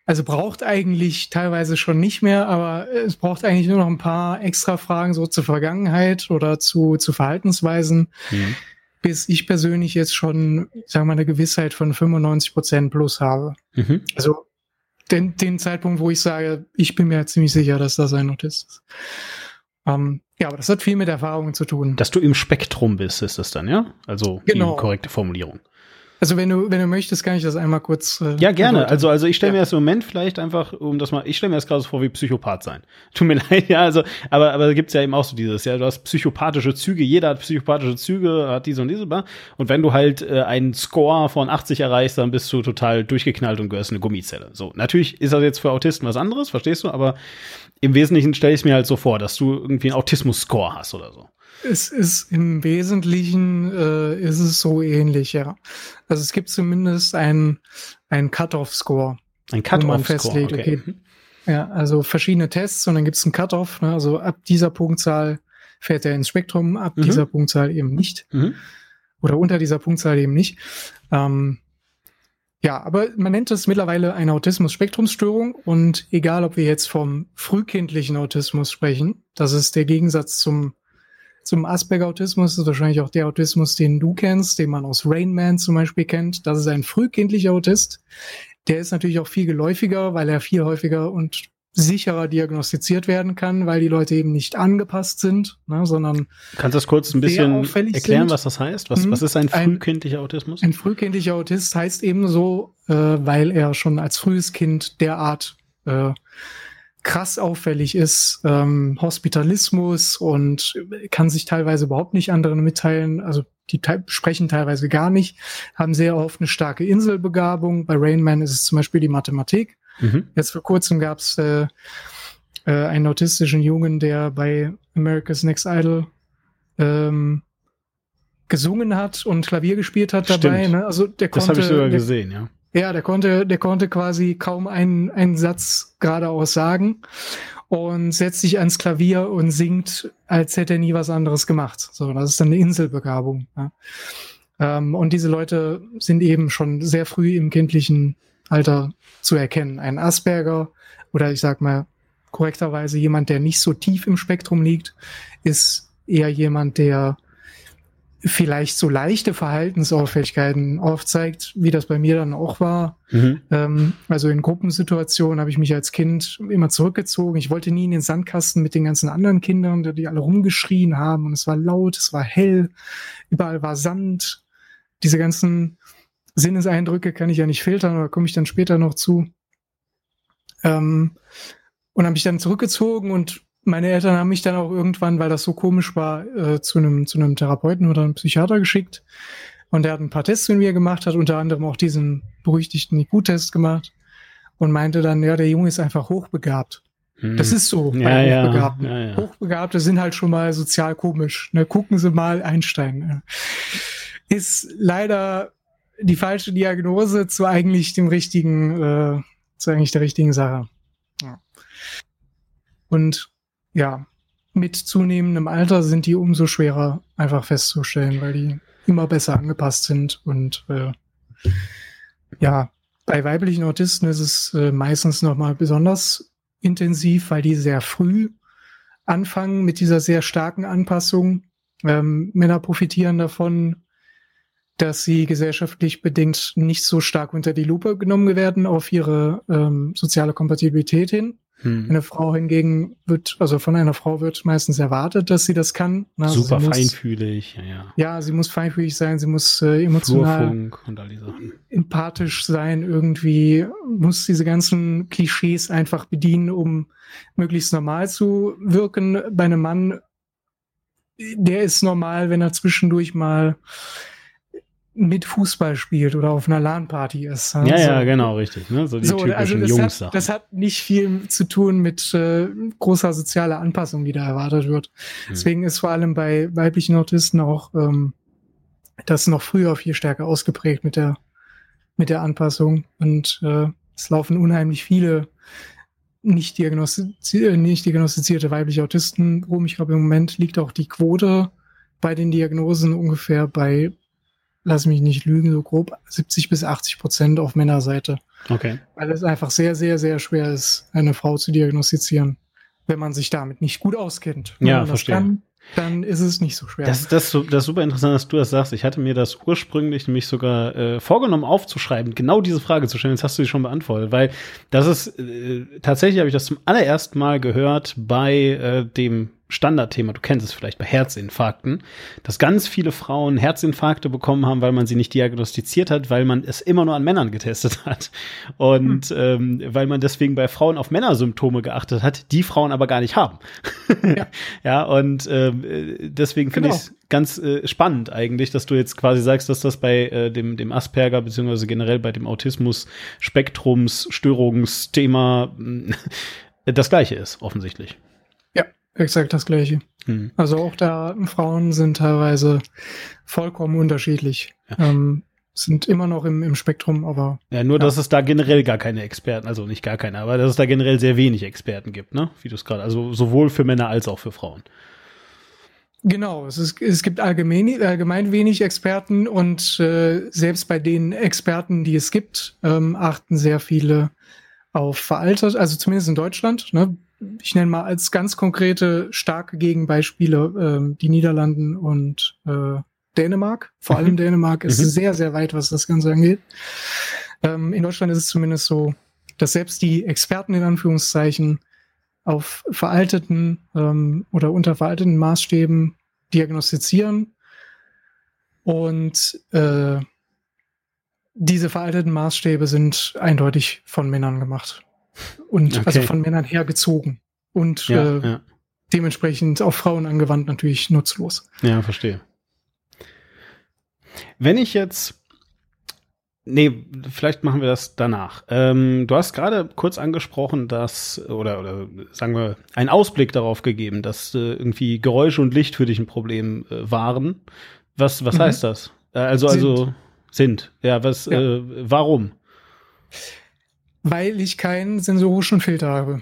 also braucht eigentlich teilweise schon nicht mehr, aber es braucht eigentlich nur noch ein paar extra Fragen so zur Vergangenheit oder zu, zu Verhaltensweisen, mhm. bis ich persönlich jetzt schon, sagen wir mal, eine Gewissheit von 95 Prozent plus habe. Mhm. Also den, den Zeitpunkt, wo ich sage, ich bin mir ziemlich sicher, dass das ein Autist ist. Ähm, ja, aber das hat viel mit Erfahrungen zu tun. Dass du im Spektrum bist, ist das dann, ja? Also genau. die korrekte Formulierung. Also wenn du, wenn du möchtest, kann ich das einmal kurz. Äh, ja, gerne. Also, also ich stelle ja. mir das im Moment vielleicht einfach, um das mal, ich stelle mir das gerade so vor wie Psychopath sein. Tut mir leid, ja, also, aber, aber da gibt's ja eben auch so dieses, ja, du hast psychopathische Züge, jeder hat psychopathische Züge, hat diese und diese, und wenn du halt äh, einen Score von 80 erreichst, dann bist du total durchgeknallt und gehörst eine Gummizelle. So, natürlich ist das jetzt für Autisten was anderes, verstehst du, aber im Wesentlichen stelle ich mir halt so vor, dass du irgendwie einen Autismus-Score hast oder so. Es ist im Wesentlichen äh, ist es so ähnlich, ja. Also es gibt zumindest einen, einen Cut-off-Score. Ein Cut-off-Score, okay. okay. Ja, also verschiedene Tests und dann gibt es einen Cut-off. Ne? Also ab dieser Punktzahl fährt er ins Spektrum, ab mhm. dieser Punktzahl eben nicht. Mhm. Oder unter dieser Punktzahl eben nicht. Ähm, ja, aber man nennt es mittlerweile eine Autismus-Spektrumsstörung und egal, ob wir jetzt vom frühkindlichen Autismus sprechen, das ist der Gegensatz zum, zum Asperger-Autismus, ist wahrscheinlich auch der Autismus, den du kennst, den man aus Rain Man zum Beispiel kennt. Das ist ein frühkindlicher Autist. Der ist natürlich auch viel geläufiger, weil er viel häufiger und sicherer diagnostiziert werden kann, weil die Leute eben nicht angepasst sind, ne, sondern Kannst du das kurz ein bisschen erklären, sind. was das heißt? Was, mhm. was ist ein frühkindlicher Autismus? Ein frühkindlicher Autist heißt eben so, äh, weil er schon als frühes Kind derart äh, krass auffällig ist, ähm, Hospitalismus und kann sich teilweise überhaupt nicht anderen mitteilen, also die te sprechen teilweise gar nicht, haben sehr oft eine starke Inselbegabung. Bei Rainman ist es zum Beispiel die Mathematik. Mhm. Jetzt vor kurzem gab es äh, äh, einen autistischen Jungen, der bei America's Next Idol ähm, gesungen hat und Klavier gespielt hat dabei. Ne? Also der das habe ich sogar der, gesehen, ja. Ja, der konnte, der konnte quasi kaum einen, einen Satz geradeaus sagen und setzt sich ans Klavier und singt, als hätte er nie was anderes gemacht. So, das ist dann eine Inselbegabung. Ja. Ähm, und diese Leute sind eben schon sehr früh im kindlichen Alter zu erkennen. Ein Asperger oder ich sag mal korrekterweise jemand, der nicht so tief im Spektrum liegt, ist eher jemand, der vielleicht so leichte Verhaltensauffälligkeiten aufzeigt, wie das bei mir dann auch war. Mhm. Ähm, also in Gruppensituationen habe ich mich als Kind immer zurückgezogen. Ich wollte nie in den Sandkasten mit den ganzen anderen Kindern, die alle rumgeschrien haben und es war laut, es war hell, überall war Sand. Diese ganzen Sinneseindrücke kann ich ja nicht filtern, oder komme ich dann später noch zu. Ähm, und habe mich dann zurückgezogen und meine Eltern haben mich dann auch irgendwann, weil das so komisch war, äh, zu einem zu einem Therapeuten oder einem Psychiater geschickt. Und der hat ein paar Tests mit mir gemacht, hat unter anderem auch diesen berüchtigten IQ-Test gemacht und meinte dann, ja, der Junge ist einfach hochbegabt. Hm. Das ist so ja, bei Hochbegabten. Ja, ja, Hochbegabte sind halt schon mal sozial komisch. Ne? Gucken Sie mal Einstein. Ist leider die falsche Diagnose zu eigentlich dem richtigen, äh, zu eigentlich der richtigen Sache. Und ja, mit zunehmendem Alter sind die umso schwerer einfach festzustellen, weil die immer besser angepasst sind und äh, ja, bei weiblichen Autisten ist es äh, meistens nochmal besonders intensiv, weil die sehr früh anfangen mit dieser sehr starken Anpassung. Ähm, Männer profitieren davon dass sie gesellschaftlich bedingt nicht so stark unter die Lupe genommen werden auf ihre ähm, soziale Kompatibilität hin. Hm. Eine Frau hingegen wird, also von einer Frau wird meistens erwartet, dass sie das kann. Also Super muss, feinfühlig, ja, ja. Ja, sie muss feinfühlig sein, sie muss äh, emotional empathisch sein, irgendwie muss diese ganzen Klischees einfach bedienen, um möglichst normal zu wirken. Bei einem Mann, der ist normal, wenn er zwischendurch mal mit Fußball spielt oder auf einer LAN-Party ist. Ja, so. ja, genau, richtig. Ne? So die so, typischen also das Jungs. Hat, das hat nicht viel zu tun mit äh, großer sozialer Anpassung, die da erwartet wird. Hm. Deswegen ist vor allem bei weiblichen Autisten auch ähm, das noch früher viel stärker ausgeprägt mit der, mit der Anpassung. Und äh, es laufen unheimlich viele nicht, diagnostizi äh, nicht diagnostizierte weibliche Autisten rum. Ich glaube, im Moment liegt auch die Quote bei den Diagnosen ungefähr bei lass mich nicht lügen, so grob 70 bis 80 Prozent auf Männerseite. Okay. Weil es einfach sehr, sehr, sehr schwer ist, eine Frau zu diagnostizieren, wenn man sich damit nicht gut auskennt. Wenn ja, verstehe. Kann, dann ist es nicht so schwer. Das, das, das ist super interessant, dass du das sagst. Ich hatte mir das ursprünglich nämlich sogar äh, vorgenommen aufzuschreiben, genau diese Frage zu stellen. Jetzt hast du sie schon beantwortet, weil das ist äh, tatsächlich habe ich das zum allerersten Mal gehört bei äh, dem Standardthema, du kennst es vielleicht bei Herzinfarkten, dass ganz viele Frauen Herzinfarkte bekommen haben, weil man sie nicht diagnostiziert hat, weil man es immer nur an Männern getestet hat. Und hm. ähm, weil man deswegen bei Frauen auf Männersymptome geachtet hat, die Frauen aber gar nicht haben. Ja, ja und ähm, deswegen finde genau. ich es ganz äh, spannend eigentlich, dass du jetzt quasi sagst, dass das bei äh, dem, dem Asperger beziehungsweise generell bei dem Autismus-Spektrums-Störungsthema das gleiche ist, offensichtlich exakt das Gleiche. Hm. Also auch da Frauen sind teilweise vollkommen unterschiedlich. Ja. Ähm, sind immer noch im, im Spektrum, aber. Ja, nur, ja. dass es da generell gar keine Experten, also nicht gar keine, aber dass es da generell sehr wenig Experten gibt, ne? Wie du es gerade, also sowohl für Männer als auch für Frauen. Genau, es, ist, es gibt allgemein, allgemein wenig Experten und äh, selbst bei den Experten, die es gibt, ähm, achten sehr viele auf veraltet, also zumindest in Deutschland. Ne? Ich nenne mal als ganz konkrete starke Gegenbeispiele ähm, die Niederlanden und äh, Dänemark. Vor allem mhm. Dänemark ist mhm. sehr, sehr weit, was das Ganze angeht. Ähm, in Deutschland ist es zumindest so, dass selbst die Experten in Anführungszeichen auf veralteten ähm, oder unter veralteten Maßstäben diagnostizieren und äh, diese veralteten Maßstäbe sind eindeutig von Männern gemacht und okay. also von Männern hergezogen und ja, äh, ja. dementsprechend auf Frauen angewandt natürlich nutzlos. Ja, verstehe. Wenn ich jetzt Nee, vielleicht machen wir das danach. Ähm, du hast gerade kurz angesprochen, dass, oder, oder sagen wir, einen Ausblick darauf gegeben, dass äh, irgendwie Geräusche und Licht für dich ein Problem äh, waren. Was, was mhm. heißt das? Äh, also, sind. also sind. Ja, was, ja. Äh, warum? Weil ich keinen sensorischen Filter habe.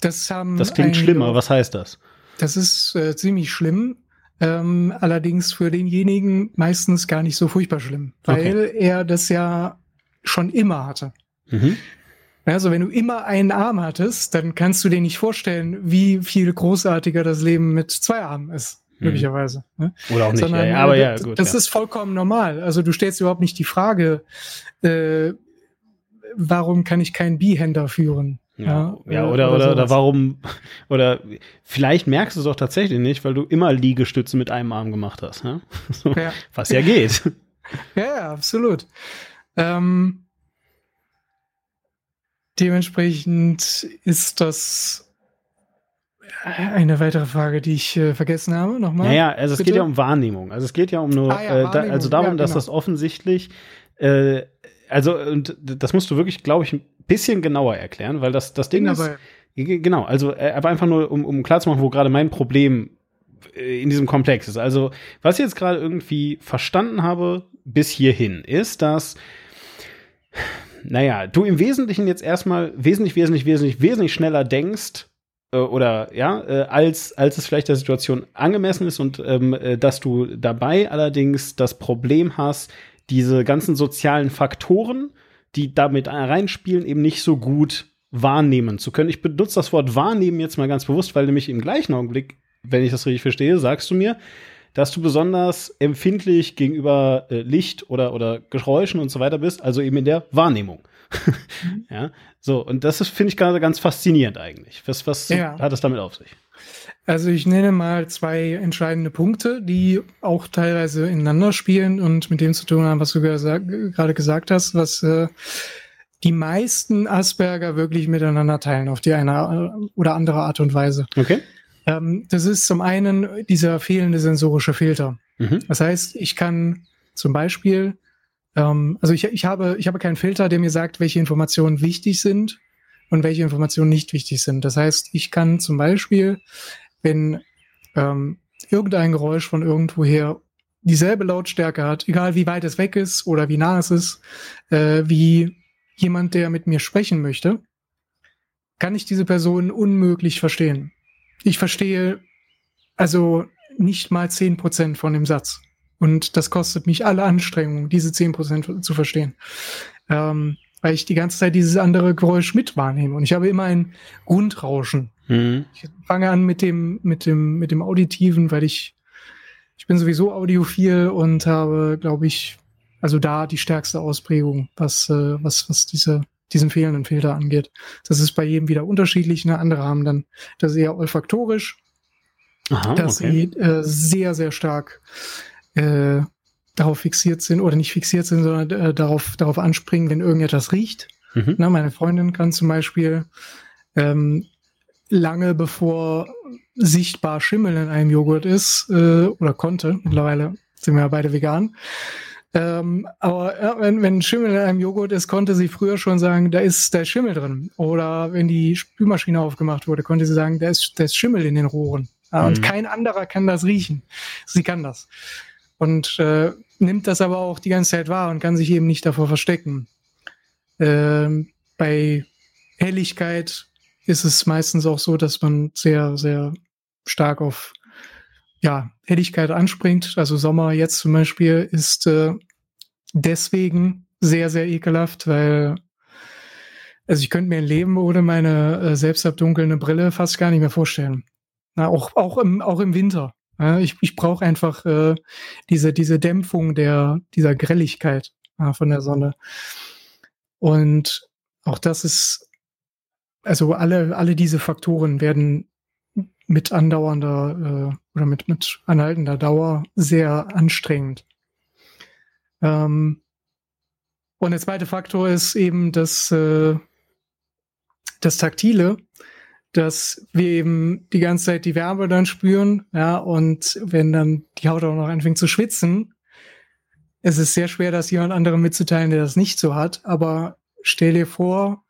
Das haben Das klingt schlimmer. Was heißt das? Das ist äh, ziemlich schlimm. Ähm, allerdings für denjenigen meistens gar nicht so furchtbar schlimm, weil okay. er das ja schon immer hatte. Mhm. Also wenn du immer einen Arm hattest, dann kannst du dir nicht vorstellen, wie viel großartiger das Leben mit zwei Armen ist, mhm. möglicherweise. Ne? Oder auch nicht, Sondern, ja, aber ja, gut. Das ja. ist vollkommen normal. Also du stellst überhaupt nicht die Frage, äh, warum kann ich keinen Bihänder führen? Ja, ja, ja oder, oder, oder, oder, warum, oder vielleicht merkst du es auch tatsächlich nicht, weil du immer Liegestütze mit einem Arm gemacht hast. Ja? So, ja. Was ja geht. Ja, absolut. Ähm, dementsprechend ist das eine weitere Frage, die ich äh, vergessen habe. Nochmal. Ja, also es Bitte? geht ja um Wahrnehmung. Also es geht ja um nur, ah, ja, äh, da, also darum, ja, genau. dass das offensichtlich äh, also, und das musst du wirklich, glaube ich, ein bisschen genauer erklären, weil das, das Ding ist. Genau, also, äh, aber einfach nur, um, um klarzumachen, wo gerade mein Problem äh, in diesem Komplex ist. Also, was ich jetzt gerade irgendwie verstanden habe bis hierhin, ist, dass, naja, du im Wesentlichen jetzt erstmal wesentlich, wesentlich, wesentlich, wesentlich schneller denkst, äh, oder ja, als, als es vielleicht der Situation angemessen ist und ähm, äh, dass du dabei allerdings das Problem hast, diese ganzen sozialen Faktoren, die damit reinspielen, eben nicht so gut wahrnehmen zu können. Ich benutze das Wort wahrnehmen jetzt mal ganz bewusst, weil nämlich im gleichen Augenblick, wenn ich das richtig verstehe, sagst du mir, dass du besonders empfindlich gegenüber äh, Licht oder, oder Geräuschen und so weiter bist, also eben in der Wahrnehmung. Mhm. ja, so, und das finde ich gerade ganz faszinierend eigentlich. Was, was ja. hat es damit auf sich? Also ich nenne mal zwei entscheidende Punkte, die auch teilweise ineinander spielen und mit dem zu tun haben, was du gerade gesagt hast, was äh, die meisten Asperger wirklich miteinander teilen, auf die eine oder andere Art und Weise. Okay. Ähm, das ist zum einen dieser fehlende sensorische Filter. Mhm. Das heißt, ich kann zum Beispiel Ähm, also ich, ich, habe, ich habe keinen Filter, der mir sagt, welche Informationen wichtig sind und welche Informationen nicht wichtig sind. Das heißt, ich kann zum Beispiel, wenn ähm, irgendein Geräusch von irgendwoher dieselbe Lautstärke hat, egal wie weit es weg ist oder wie nah es ist, äh, wie jemand, der mit mir sprechen möchte, kann ich diese Person unmöglich verstehen. Ich verstehe also nicht mal zehn Prozent von dem Satz. Und das kostet mich alle Anstrengungen, diese zehn Prozent zu verstehen. Ähm, weil ich die ganze Zeit dieses andere Geräusch mit wahrnehme. Und ich habe immer ein Grundrauschen. Mhm. Ich fange an mit dem, mit dem, mit dem Auditiven, weil ich, ich bin sowieso audiophil und habe, glaube ich, also da die stärkste Ausprägung, was, äh, was, was diese, diesen fehlenden Filter angeht. Das ist bei jedem wieder unterschiedlich. Ne? Andere haben dann das eher olfaktorisch, Aha, dass okay. sie äh, sehr, sehr stark äh, darauf fixiert sind oder nicht fixiert sind, sondern äh, darauf, darauf anspringen, wenn irgendetwas riecht. Mhm. Na, meine Freundin kann zum Beispiel ähm, lange bevor sichtbar Schimmel in einem Joghurt ist äh, oder konnte, mittlerweile sind wir ja beide vegan. Ähm, aber ja, wenn, wenn Schimmel in einem Joghurt ist, konnte sie früher schon sagen, da ist, da ist Schimmel drin. Oder wenn die Spülmaschine aufgemacht wurde, konnte sie sagen, da ist, da ist Schimmel in den Rohren. Ja, mhm. Und kein anderer kann das riechen. Sie kann das. Und äh, nimmt das aber auch die ganze Zeit wahr und kann sich eben nicht davor verstecken. Ähm, bei Helligkeit ist es meistens auch so, dass man sehr, sehr stark auf ja, Helligkeit anspringt. Also Sommer jetzt zum Beispiel ist äh, deswegen sehr, sehr ekelhaft, weil also ich könnte mir ein Leben ohne meine äh, selbstabdunkelnde Brille fast gar nicht mehr vorstellen. Na, auch, auch, im, auch im Winter. Ja, ich ich brauche einfach äh, diese, diese Dämpfung der, dieser Grelligkeit äh, von der Sonne. Und auch das ist, also alle, alle diese Faktoren werden mit andauernder äh, oder mit, mit anhaltender Dauer sehr anstrengend. Ähm, und der zweite Faktor ist eben das, äh, das Taktile dass wir eben die ganze Zeit die Wärme dann spüren, ja, und wenn dann die Haut auch noch anfängt zu schwitzen, es ist sehr schwer, das jemand anderem mitzuteilen, der das nicht so hat, aber stell dir vor,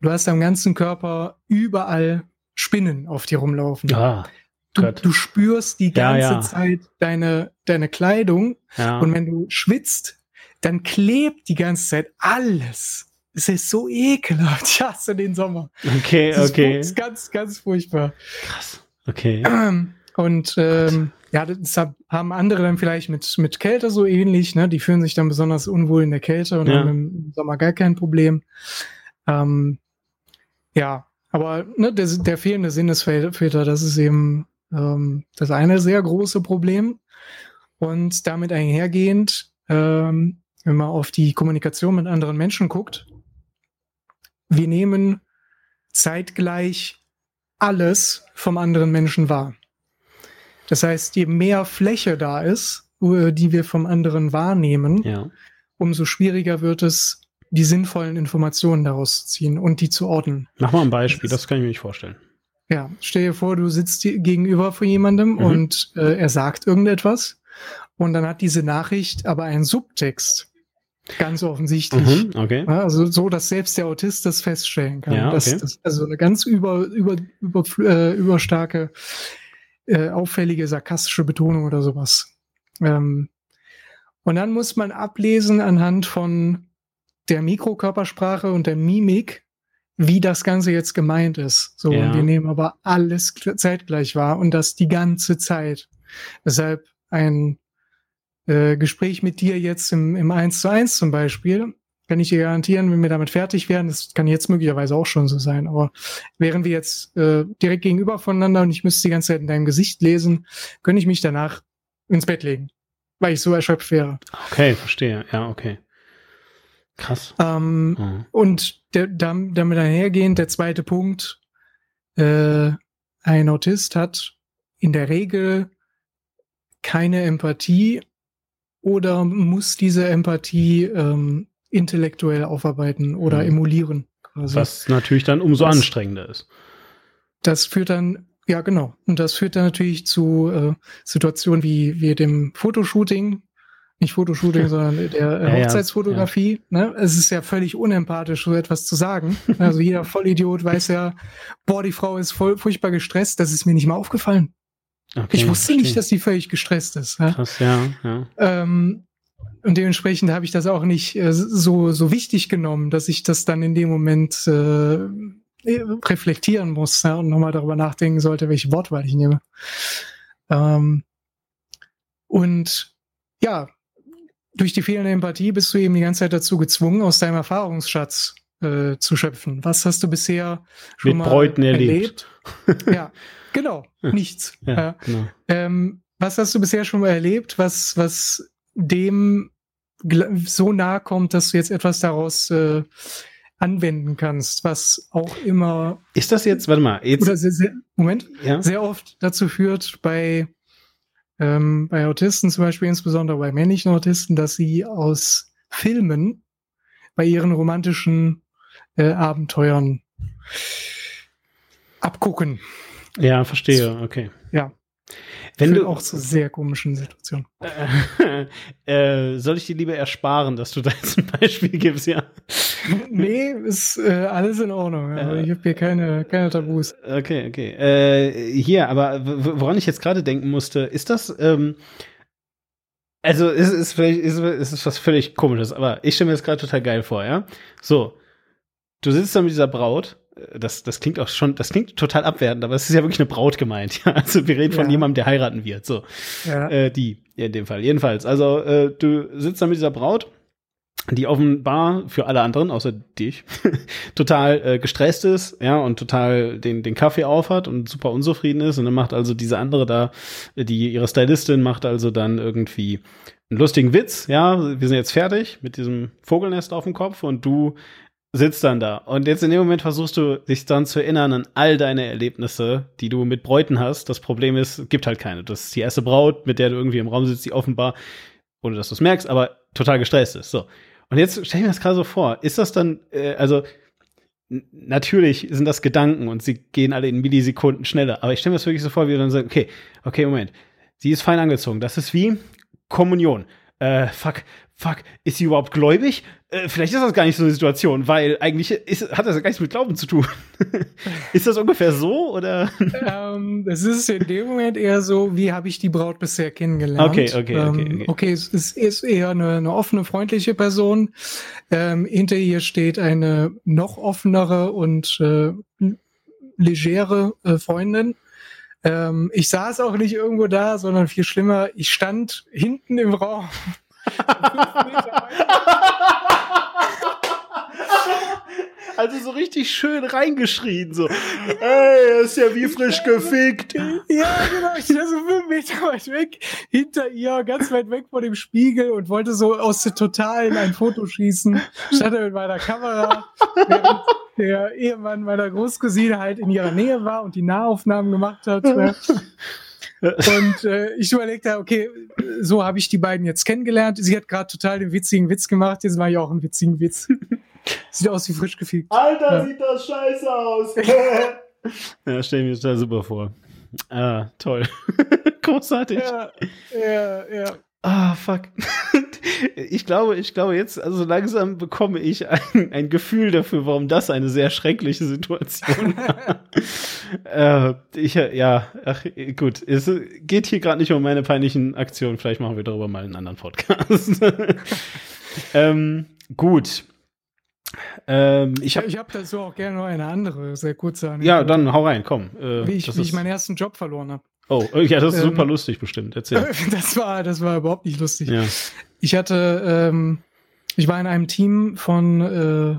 du hast am ganzen Körper überall Spinnen auf dir rumlaufen. Ah, du, du, spürst die ganze ja, ja. Zeit deine, deine Kleidung ja. und wenn du schwitzt, dann klebt die ganze Zeit alles es ist so ekelhaft. Ich hasse den Sommer. Okay, das okay. Das ist ganz, ganz furchtbar. Krass. Okay. Und ähm, ja, das haben andere dann vielleicht mit, mit Kälte so ähnlich, ne? Die fühlen sich dann besonders unwohl in der Kälte und ja. haben im Sommer gar kein Problem. Ähm, ja, aber ne, der, der fehlende Sinnesfilter, das ist eben ähm, das eine sehr große Problem. Und damit einhergehend, ähm, wenn man auf die Kommunikation mit anderen Menschen guckt, wir nehmen zeitgleich alles vom anderen Menschen wahr. Das heißt, je mehr Fläche da ist, die wir vom anderen wahrnehmen, ja. umso schwieriger wird es, die sinnvollen Informationen daraus zu ziehen und die zu ordnen. Mach mal ein Beispiel, das, das kann ich mir nicht vorstellen. Ja, stell dir vor, du sitzt gegenüber von jemandem mhm. und äh, er sagt irgendetwas und dann hat diese Nachricht aber einen Subtext. Ganz offensichtlich. Mhm, okay. Also so, dass selbst der Autist das feststellen kann. Ja, okay. das, also eine ganz über, über, über, äh, überstarke, äh, auffällige, sarkastische Betonung oder sowas. Ähm, und dann muss man ablesen anhand von der Mikrokörpersprache und der Mimik, wie das Ganze jetzt gemeint ist. So, ja. und wir nehmen aber alles zeitgleich wahr und das die ganze Zeit. Deshalb ein äh, Gespräch mit dir jetzt im, im 1 zu 1 zum Beispiel, kann ich dir garantieren, wenn wir damit fertig werden, das kann jetzt möglicherweise auch schon so sein, aber wären wir jetzt äh, direkt gegenüber voneinander und ich müsste die ganze Zeit in deinem Gesicht lesen, könnte ich mich danach ins Bett legen, weil ich so erschöpft wäre. Okay, verstehe. Ja, okay. Krass. Ähm, mhm. Und der, damit einhergehend, der zweite Punkt, äh, ein Autist hat in der Regel keine Empathie oder muss diese Empathie ähm, intellektuell aufarbeiten oder mhm. emulieren? Quasi. Was natürlich dann umso das, anstrengender ist. Das führt dann, ja genau, und das führt dann natürlich zu äh, Situationen wie, wie dem Fotoshooting, nicht Fotoshooting, sondern der äh, Hochzeitsfotografie. Ja, ja. Ne? Es ist ja völlig unempathisch, so etwas zu sagen. Also jeder Vollidiot weiß ja, boah, die Frau ist voll furchtbar gestresst. Das ist mir nicht mal aufgefallen. Okay, ich wusste verstehe. nicht, dass die völlig gestresst ist. Ja? Krass, ja. ja. Ähm, und dementsprechend habe ich das auch nicht äh, so, so wichtig genommen, dass ich das dann in dem Moment äh, reflektieren muss ja, und nochmal darüber nachdenken sollte, welche Wortwahl ich nehme. Ähm, und ja, durch die fehlende Empathie bist du eben die ganze Zeit dazu gezwungen, aus deinem Erfahrungsschatz äh, zu schöpfen. Was hast du bisher schon Mit mal Bräuten erlebt? erlebt? ja, genau, nichts. Ja, genau. Ähm, was hast du bisher schon mal erlebt, was, was dem so nahe kommt, dass du jetzt etwas daraus äh, anwenden kannst, was auch immer. Ist das jetzt, warte mal, jetzt. Oder sehr, sehr, Moment, ja? sehr oft dazu führt, bei, ähm, bei Autisten zum Beispiel, insbesondere bei männlichen Autisten, dass sie aus Filmen bei ihren romantischen äh, Abenteuern abgucken. Ja, verstehe, okay. Ja. Wenn du auch zu sehr komischen Situationen. Äh, soll ich dir lieber ersparen, dass du da jetzt ein Beispiel gibst, ja? nee, ist äh, alles in Ordnung. Äh, ich habe hier keine, keine Tabus. Okay, okay. Äh, hier, aber woran ich jetzt gerade denken musste, ist das, ähm, also es ist vielleicht, ist, ist was völlig komisches, aber ich stelle mir das gerade total geil vor, ja? So, du sitzt da mit dieser Braut das, das klingt auch schon, das klingt total abwertend, aber es ist ja wirklich eine Braut gemeint. Ja? Also wir reden ja. von jemandem, der heiraten wird. So, ja. äh, die in dem Fall. Jedenfalls, also äh, du sitzt da mit dieser Braut, die offenbar für alle anderen, außer dich, total äh, gestresst ist, ja, und total den, den Kaffee aufhat und super unzufrieden ist. Und dann macht also diese andere da, die ihre Stylistin macht also dann irgendwie einen lustigen Witz, ja, wir sind jetzt fertig mit diesem Vogelnest auf dem Kopf und du sitzt dann da. Und jetzt in dem Moment versuchst du, dich dann zu erinnern an all deine Erlebnisse, die du mit Bräuten hast. Das Problem ist, es gibt halt keine. Das ist die erste Braut, mit der du irgendwie im Raum sitzt, die offenbar, ohne dass du es merkst, aber total gestresst ist. So. Und jetzt stell ich mir das gerade so vor. Ist das dann, äh, also, natürlich sind das Gedanken und sie gehen alle in Millisekunden schneller. Aber ich stelle mir das wirklich so vor, wie du dann sagst, okay, okay, Moment. Sie ist fein angezogen. Das ist wie Kommunion. Äh, fuck, fuck, ist sie überhaupt gläubig? Äh, vielleicht ist das gar nicht so eine Situation, weil eigentlich ist, hat das gar nichts mit Glauben zu tun. ist das ungefähr so oder? ähm, es ist in dem Moment eher so, wie habe ich die Braut bisher kennengelernt? Okay, okay, ähm, okay. Okay, okay es ist, ist eher eine, eine, offene, freundliche Person. Ähm, hinter ihr steht eine noch offenere und äh, legere äh, Freundin. Ähm, ich saß auch nicht irgendwo da, sondern viel schlimmer, ich stand hinten im Raum also so richtig schön reingeschrien, so, ey, ist ja wie frisch gefickt. Ja, genau, ich stand so fünf Meter weit weg, hinter ihr, ganz weit weg vor dem Spiegel und wollte so aus der Totalen ein Foto schießen. Stand mit meiner Kamera, der Ehemann meiner Großcousine halt in ihrer Nähe war und die Nahaufnahmen gemacht hat. Ne? Und äh, ich überlegte, okay, so habe ich die beiden jetzt kennengelernt. Sie hat gerade total den witzigen Witz gemacht, jetzt mache ich auch einen witzigen Witz. Sieht aus wie frisch gefickt. Alter, ja. sieht das scheiße aus. ja, stell mir das da super vor. Ah, toll. Großartig. Ja, ja, ja. Ah, fuck. Ich glaube, ich glaube jetzt, also langsam bekomme ich ein, ein Gefühl dafür, warum das eine sehr schreckliche Situation war. äh, ich, ja, ach, gut. Es geht hier gerade nicht um meine peinlichen Aktionen. Vielleicht machen wir darüber mal einen anderen Podcast. ähm, gut. Ähm, ich habe ich hab dazu auch gerne noch eine andere, sehr kurze Anekdote. Ja, dann hau rein, komm. Äh, wie ich, wie ich meinen ersten Job verloren habe. Oh, äh, ja, das ist ähm, super lustig bestimmt. Erzähl. Das war, das war überhaupt nicht lustig. Ja. Ich hatte, ähm, ich war in einem Team von, äh,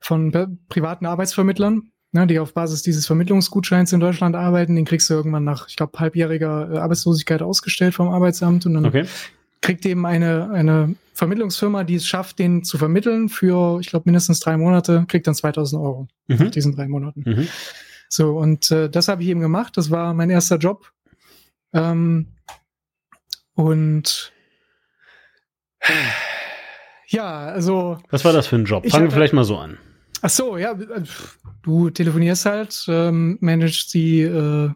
von privaten Arbeitsvermittlern, ne, die auf Basis dieses Vermittlungsgutscheins in Deutschland arbeiten. Den kriegst du irgendwann nach, ich glaube, halbjähriger äh, Arbeitslosigkeit ausgestellt vom Arbeitsamt und dann okay. kriegt eben eine, eine Vermittlungsfirma, die es schafft, den zu vermitteln für, ich glaube, mindestens drei Monate, kriegt dann 2000 Euro mhm. nach diesen drei Monaten. Mhm. So, und äh, das habe ich eben gemacht. Das war mein erster Job. Ähm, und ja, also. Was war das für ein Job? Fangen wir vielleicht mal so an. Ach so, ja, äh, du telefonierst halt, ähm, managst die äh,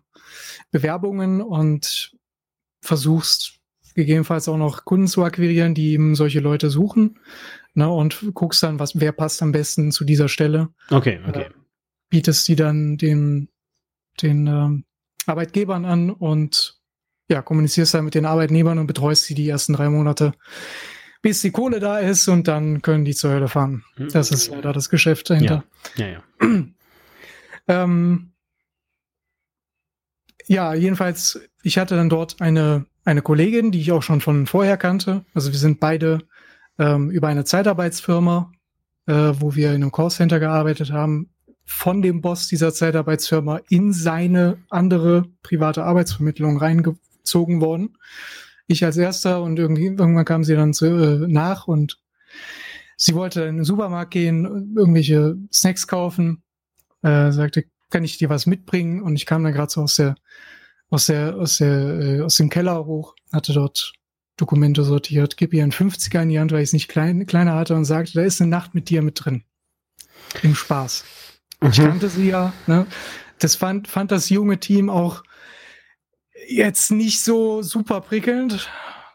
Bewerbungen und versuchst gegebenenfalls auch noch Kunden zu akquirieren, die eben solche Leute suchen. Ne, und guckst dann, was, wer passt am besten zu dieser Stelle. Okay, okay. Äh, bietest die dann den, den ähm, Arbeitgebern an und ja, kommunizierst dann mit den Arbeitnehmern und betreust sie die ersten drei Monate, bis die Kohle da ist und dann können die zur Hölle fahren. Hm. Das ist leider das Geschäft dahinter. Ja, ja. ja. ähm, ja, jedenfalls, ich hatte dann dort eine, eine Kollegin, die ich auch schon von vorher kannte. Also wir sind beide ähm, über eine Zeitarbeitsfirma, äh, wo wir in einem Callcenter gearbeitet haben, von dem Boss dieser Zeitarbeitsfirma in seine andere private Arbeitsvermittlung reingezogen worden. Ich als erster und irgendwie, irgendwann kam sie dann zu, äh, nach und sie wollte in den Supermarkt gehen, irgendwelche Snacks kaufen, äh, sagte, kann ich dir was mitbringen? Und ich kam dann gerade so aus der, aus der, aus der, äh, aus dem Keller hoch, hatte dort Dokumente sortiert, gib ihr einen 50er in die Hand, weil ich es nicht klein, kleiner hatte und sagte, da ist eine Nacht mit dir mit drin. Im Spaß. Mhm. Ich kannte sie ja. Ne? Das fand, fand das junge Team auch jetzt nicht so super prickelnd,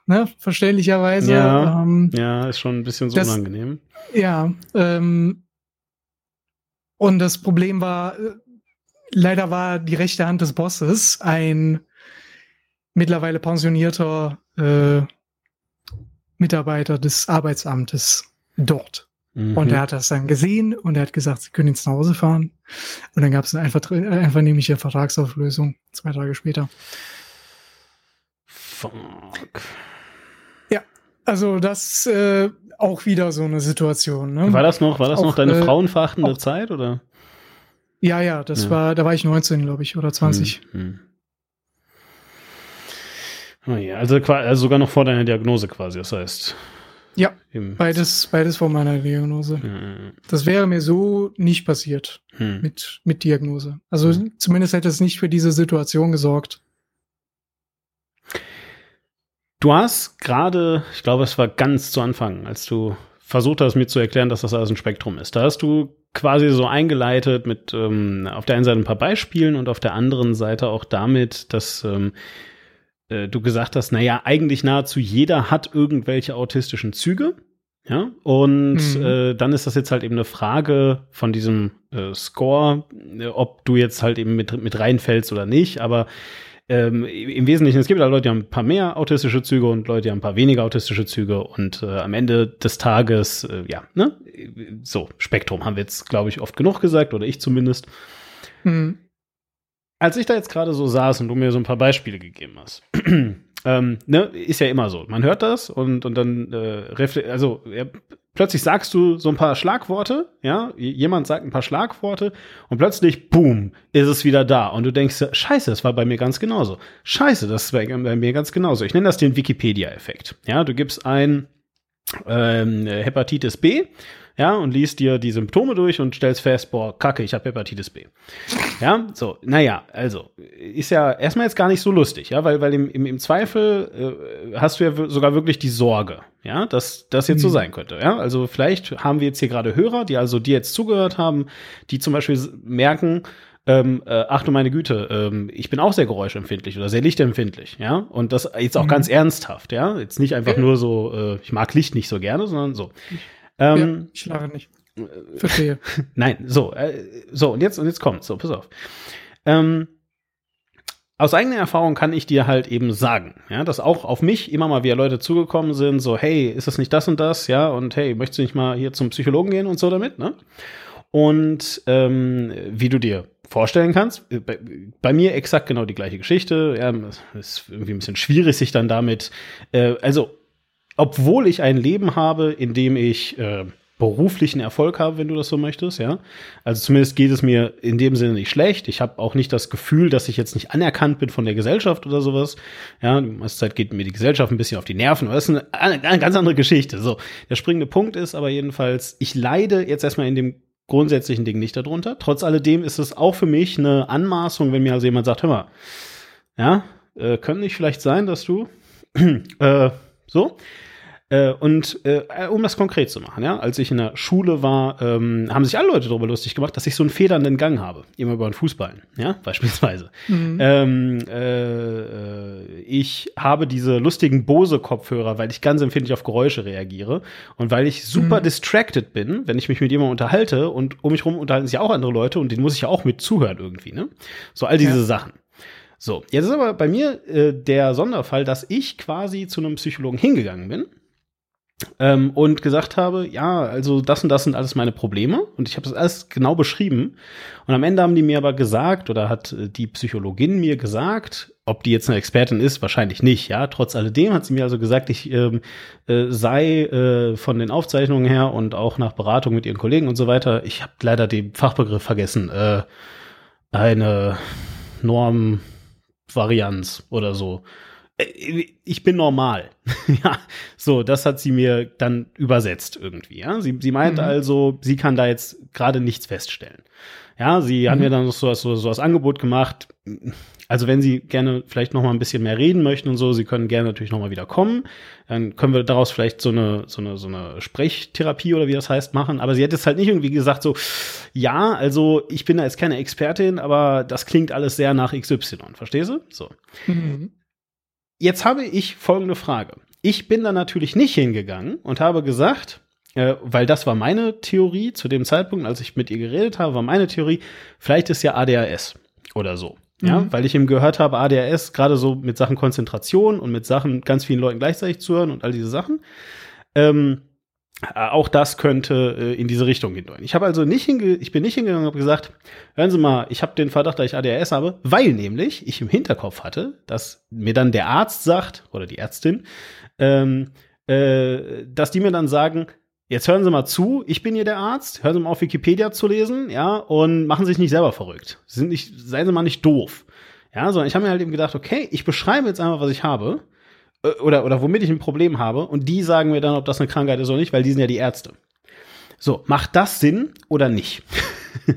ne? verständlicherweise. Ja, ähm, ja ist schon ein bisschen so das, unangenehm. Ja, ähm, und das Problem war, äh, leider war die rechte Hand des Bosses ein mittlerweile pensionierter äh, Mitarbeiter des Arbeitsamtes dort. Mhm. Und er hat das dann gesehen und er hat gesagt, sie können jetzt nach Hause fahren. Und dann gab es eine einfach, einvernehmliche Vertragsauflösung zwei Tage später. Fuck. Ja, also das äh, auch wieder so eine Situation. Ne? War das noch, war das auch, noch deine äh, frauenverachtende Zeit oder? Ja, ja, das ja. war, da war ich 19, glaube ich, oder 20. Hm, hm. Oh ja, also, also sogar noch vor deiner Diagnose quasi, das heißt. Ja, beides, beides vor meiner Diagnose. Hm. Das wäre mir so nicht passiert hm. mit, mit Diagnose. Also hm. zumindest hätte es nicht für diese Situation gesorgt. Du hast gerade, ich glaube, es war ganz zu Anfang, als du versucht hast, mir zu erklären, dass das alles ein Spektrum ist. Da hast du quasi so eingeleitet mit ähm, auf der einen Seite ein paar Beispielen und auf der anderen Seite auch damit, dass ähm, äh, du gesagt hast, naja, eigentlich nahezu jeder hat irgendwelche autistischen Züge. Ja, und mhm. äh, dann ist das jetzt halt eben eine Frage von diesem äh, Score, äh, ob du jetzt halt eben mit, mit reinfällst oder nicht. Aber ähm, im Wesentlichen, es gibt halt Leute, die haben ein paar mehr autistische Züge und Leute, die haben ein paar weniger autistische Züge und äh, am Ende des Tages, äh, ja, ne, so, Spektrum haben wir jetzt, glaube ich, oft genug gesagt, oder ich zumindest. Mhm. Als ich da jetzt gerade so saß und du mir so ein paar Beispiele gegeben hast, ähm, ne, ist ja immer so. Man hört das und, und dann, äh, also ja, plötzlich sagst du so ein paar Schlagworte, ja, jemand sagt ein paar Schlagworte und plötzlich, boom, ist es wieder da. Und du denkst, scheiße, das war bei mir ganz genauso. Scheiße, das war bei mir ganz genauso. Ich nenne das den Wikipedia-Effekt. Ja, du gibst ein ähm, Hepatitis B ja, und liest dir die Symptome durch und stellst fest, boah, kacke, ich habe Hepatitis B. Ja, so, naja, also, ist ja erstmal jetzt gar nicht so lustig, ja, weil, weil im, im, im Zweifel äh, hast du ja sogar wirklich die Sorge, ja, dass das jetzt mhm. so sein könnte, ja. Also vielleicht haben wir jetzt hier gerade Hörer, die also dir jetzt zugehört haben, die zum Beispiel merken, ähm, äh, ach du meine Güte, ähm, ich bin auch sehr geräuschempfindlich oder sehr lichtempfindlich, ja. Und das jetzt auch mhm. ganz ernsthaft, ja. Jetzt nicht einfach nur so, äh, ich mag Licht nicht so gerne, sondern so. Ähm, ja, ich lache nicht. Verstehe. Nein, so, äh, so, und jetzt, und jetzt kommt, so, pass auf. Ähm, aus eigener Erfahrung kann ich dir halt eben sagen, ja, dass auch auf mich immer mal wieder Leute zugekommen sind, so, hey, ist das nicht das und das, ja, und hey, möchtest du nicht mal hier zum Psychologen gehen und so damit, ne? Und ähm, wie du dir vorstellen kannst, äh, bei, bei, mir exakt genau die gleiche Geschichte, ja, ist irgendwie ein bisschen schwierig, sich dann damit, äh, also obwohl ich ein Leben habe, in dem ich äh, beruflichen Erfolg habe, wenn du das so möchtest, ja. Also zumindest geht es mir in dem Sinne nicht schlecht. Ich habe auch nicht das Gefühl, dass ich jetzt nicht anerkannt bin von der Gesellschaft oder sowas. Ja, die meiste Zeit geht mir die Gesellschaft ein bisschen auf die Nerven, aber das ist eine, eine ganz andere Geschichte. So, der springende Punkt ist aber jedenfalls, ich leide jetzt erstmal in dem grundsätzlichen Ding nicht darunter. Trotz alledem ist es auch für mich eine Anmaßung, wenn mir also jemand sagt, hör mal, ja, äh, könnte nicht vielleicht sein, dass du äh, so Äh, und äh, um das konkret zu machen, ja, als ich in der Schule war, ähm, haben sich alle Leute darüber lustig gemacht, dass ich so einen federnden Gang habe, immer über den Fußballen, ja, beispielsweise. Mhm. Ähm, äh, ich habe diese lustigen Bose-Kopfhörer, weil ich ganz empfindlich auf Geräusche reagiere und weil ich super mhm. distracted bin, wenn ich mich mit jemandem unterhalte und um mich rum unterhalten sich auch andere Leute und denen muss ich ja auch mit zuhören irgendwie, ne? So all diese ja. Sachen. So, jetzt ist aber bei mir äh, der Sonderfall, dass ich quasi zu einem Psychologen hingegangen bin ähm, und gesagt habe, ja, also das und das sind alles meine Probleme und ich habe das alles genau beschrieben. Und am Ende haben die mir aber gesagt oder hat äh, die Psychologin mir gesagt, ob die jetzt eine Expertin ist, wahrscheinlich nicht. Ja, trotz alledem hat sie mir also gesagt, ich ähm, äh, sei äh, von den Aufzeichnungen her und auch nach Beratung mit ihren Kollegen und so weiter. Ich habe leider den Fachbegriff vergessen. Äh, eine Normvarianz oder so. Äh, ich bin normal. ja, so, das hat sie mir dann übersetzt irgendwie. Ja, sie, sie meint mhm. also, sie kann da jetzt gerade nichts feststellen. Ja, sie mhm. hat mir dann so, so, so das Angebot gemacht. Also wenn Sie gerne vielleicht noch mal ein bisschen mehr reden möchten und so, Sie können gerne natürlich noch mal wieder kommen. Dann können wir daraus vielleicht so eine so eine so eine Sprechtherapie oder wie das heißt machen. Aber sie hat jetzt halt nicht irgendwie gesagt so, ja, also ich bin da jetzt keine Expertin, aber das klingt alles sehr nach XY. Verstehst du? So. Mhm. Jetzt habe ich folgende Frage. Ich bin da natürlich nicht hingegangen und habe gesagt, äh, weil das war meine Theorie zu dem Zeitpunkt, als ich mit ihr geredet habe, war meine Theorie, vielleicht ist ja ADHS oder so. Ja, mhm. weil ich eben gehört habe, ADHS, gerade so mit Sachen Konzentration und mit Sachen ganz vielen Leuten gleichzeitig zu hören und all diese Sachen. Ähm, äh, auch das könnte äh, in diese Richtung gehen. Ich habe also nicht hinge ich bin nicht hingegangen und habe gesagt, hören Sie mal, ich habe den Verdacht, dass ich ADHS habe, weil nämlich ich im Hinterkopf hatte, dass mir dann der Arzt sagt oder die Ärztin, ähm, äh, dass die mir dann sagen, jetzt hören Sie mal zu, ich bin hier der Arzt, hören Sie mal auf Wikipedia zu lesen, ja, und machen Sie sich nicht selber verrückt. Sie sind nicht, seien Sie mal nicht doof. Ja, sondern ich habe mir halt eben gedacht, okay, ich beschreibe jetzt einfach, was ich habe äh, oder, oder womit ich ein Problem habe und die sagen mir dann, ob das eine Krankheit ist oder nicht, weil die sind ja die Ärzte. So, macht das Sinn oder nicht?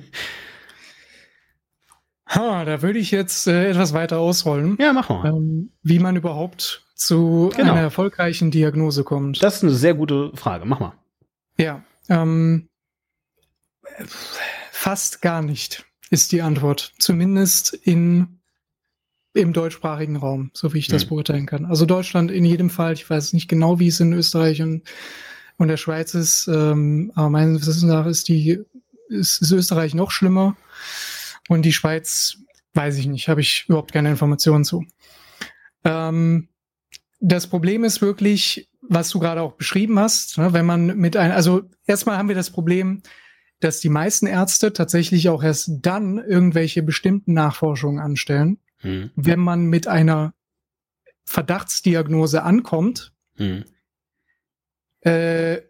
ha, da würde ich jetzt äh, etwas weiter ausrollen. Ja, mach mal. Ähm, wie man überhaupt zu genau. einer erfolgreichen Diagnose kommt. Das ist eine sehr gute Frage. Mach mal. Ja, ähm, fast gar nicht ist die Antwort. Zumindest in im deutschsprachigen Raum, so wie ich das hm. beurteilen kann. Also Deutschland in jedem Fall, ich weiß nicht genau, wie es in Österreich und, und der Schweiz ist, ähm, aber meines Wissens nach ist die, ist, ist Österreich noch schlimmer und die Schweiz weiß ich nicht, habe ich überhaupt keine Informationen zu. Ähm, das Problem ist wirklich, was du gerade auch beschrieben hast, ne, wenn man mit ein, also erstmal haben wir das Problem, dass die meisten Ärzte tatsächlich auch erst dann irgendwelche bestimmten Nachforschungen anstellen, hm. wenn man mit einer Verdachtsdiagnose ankommt. Hm. Äh,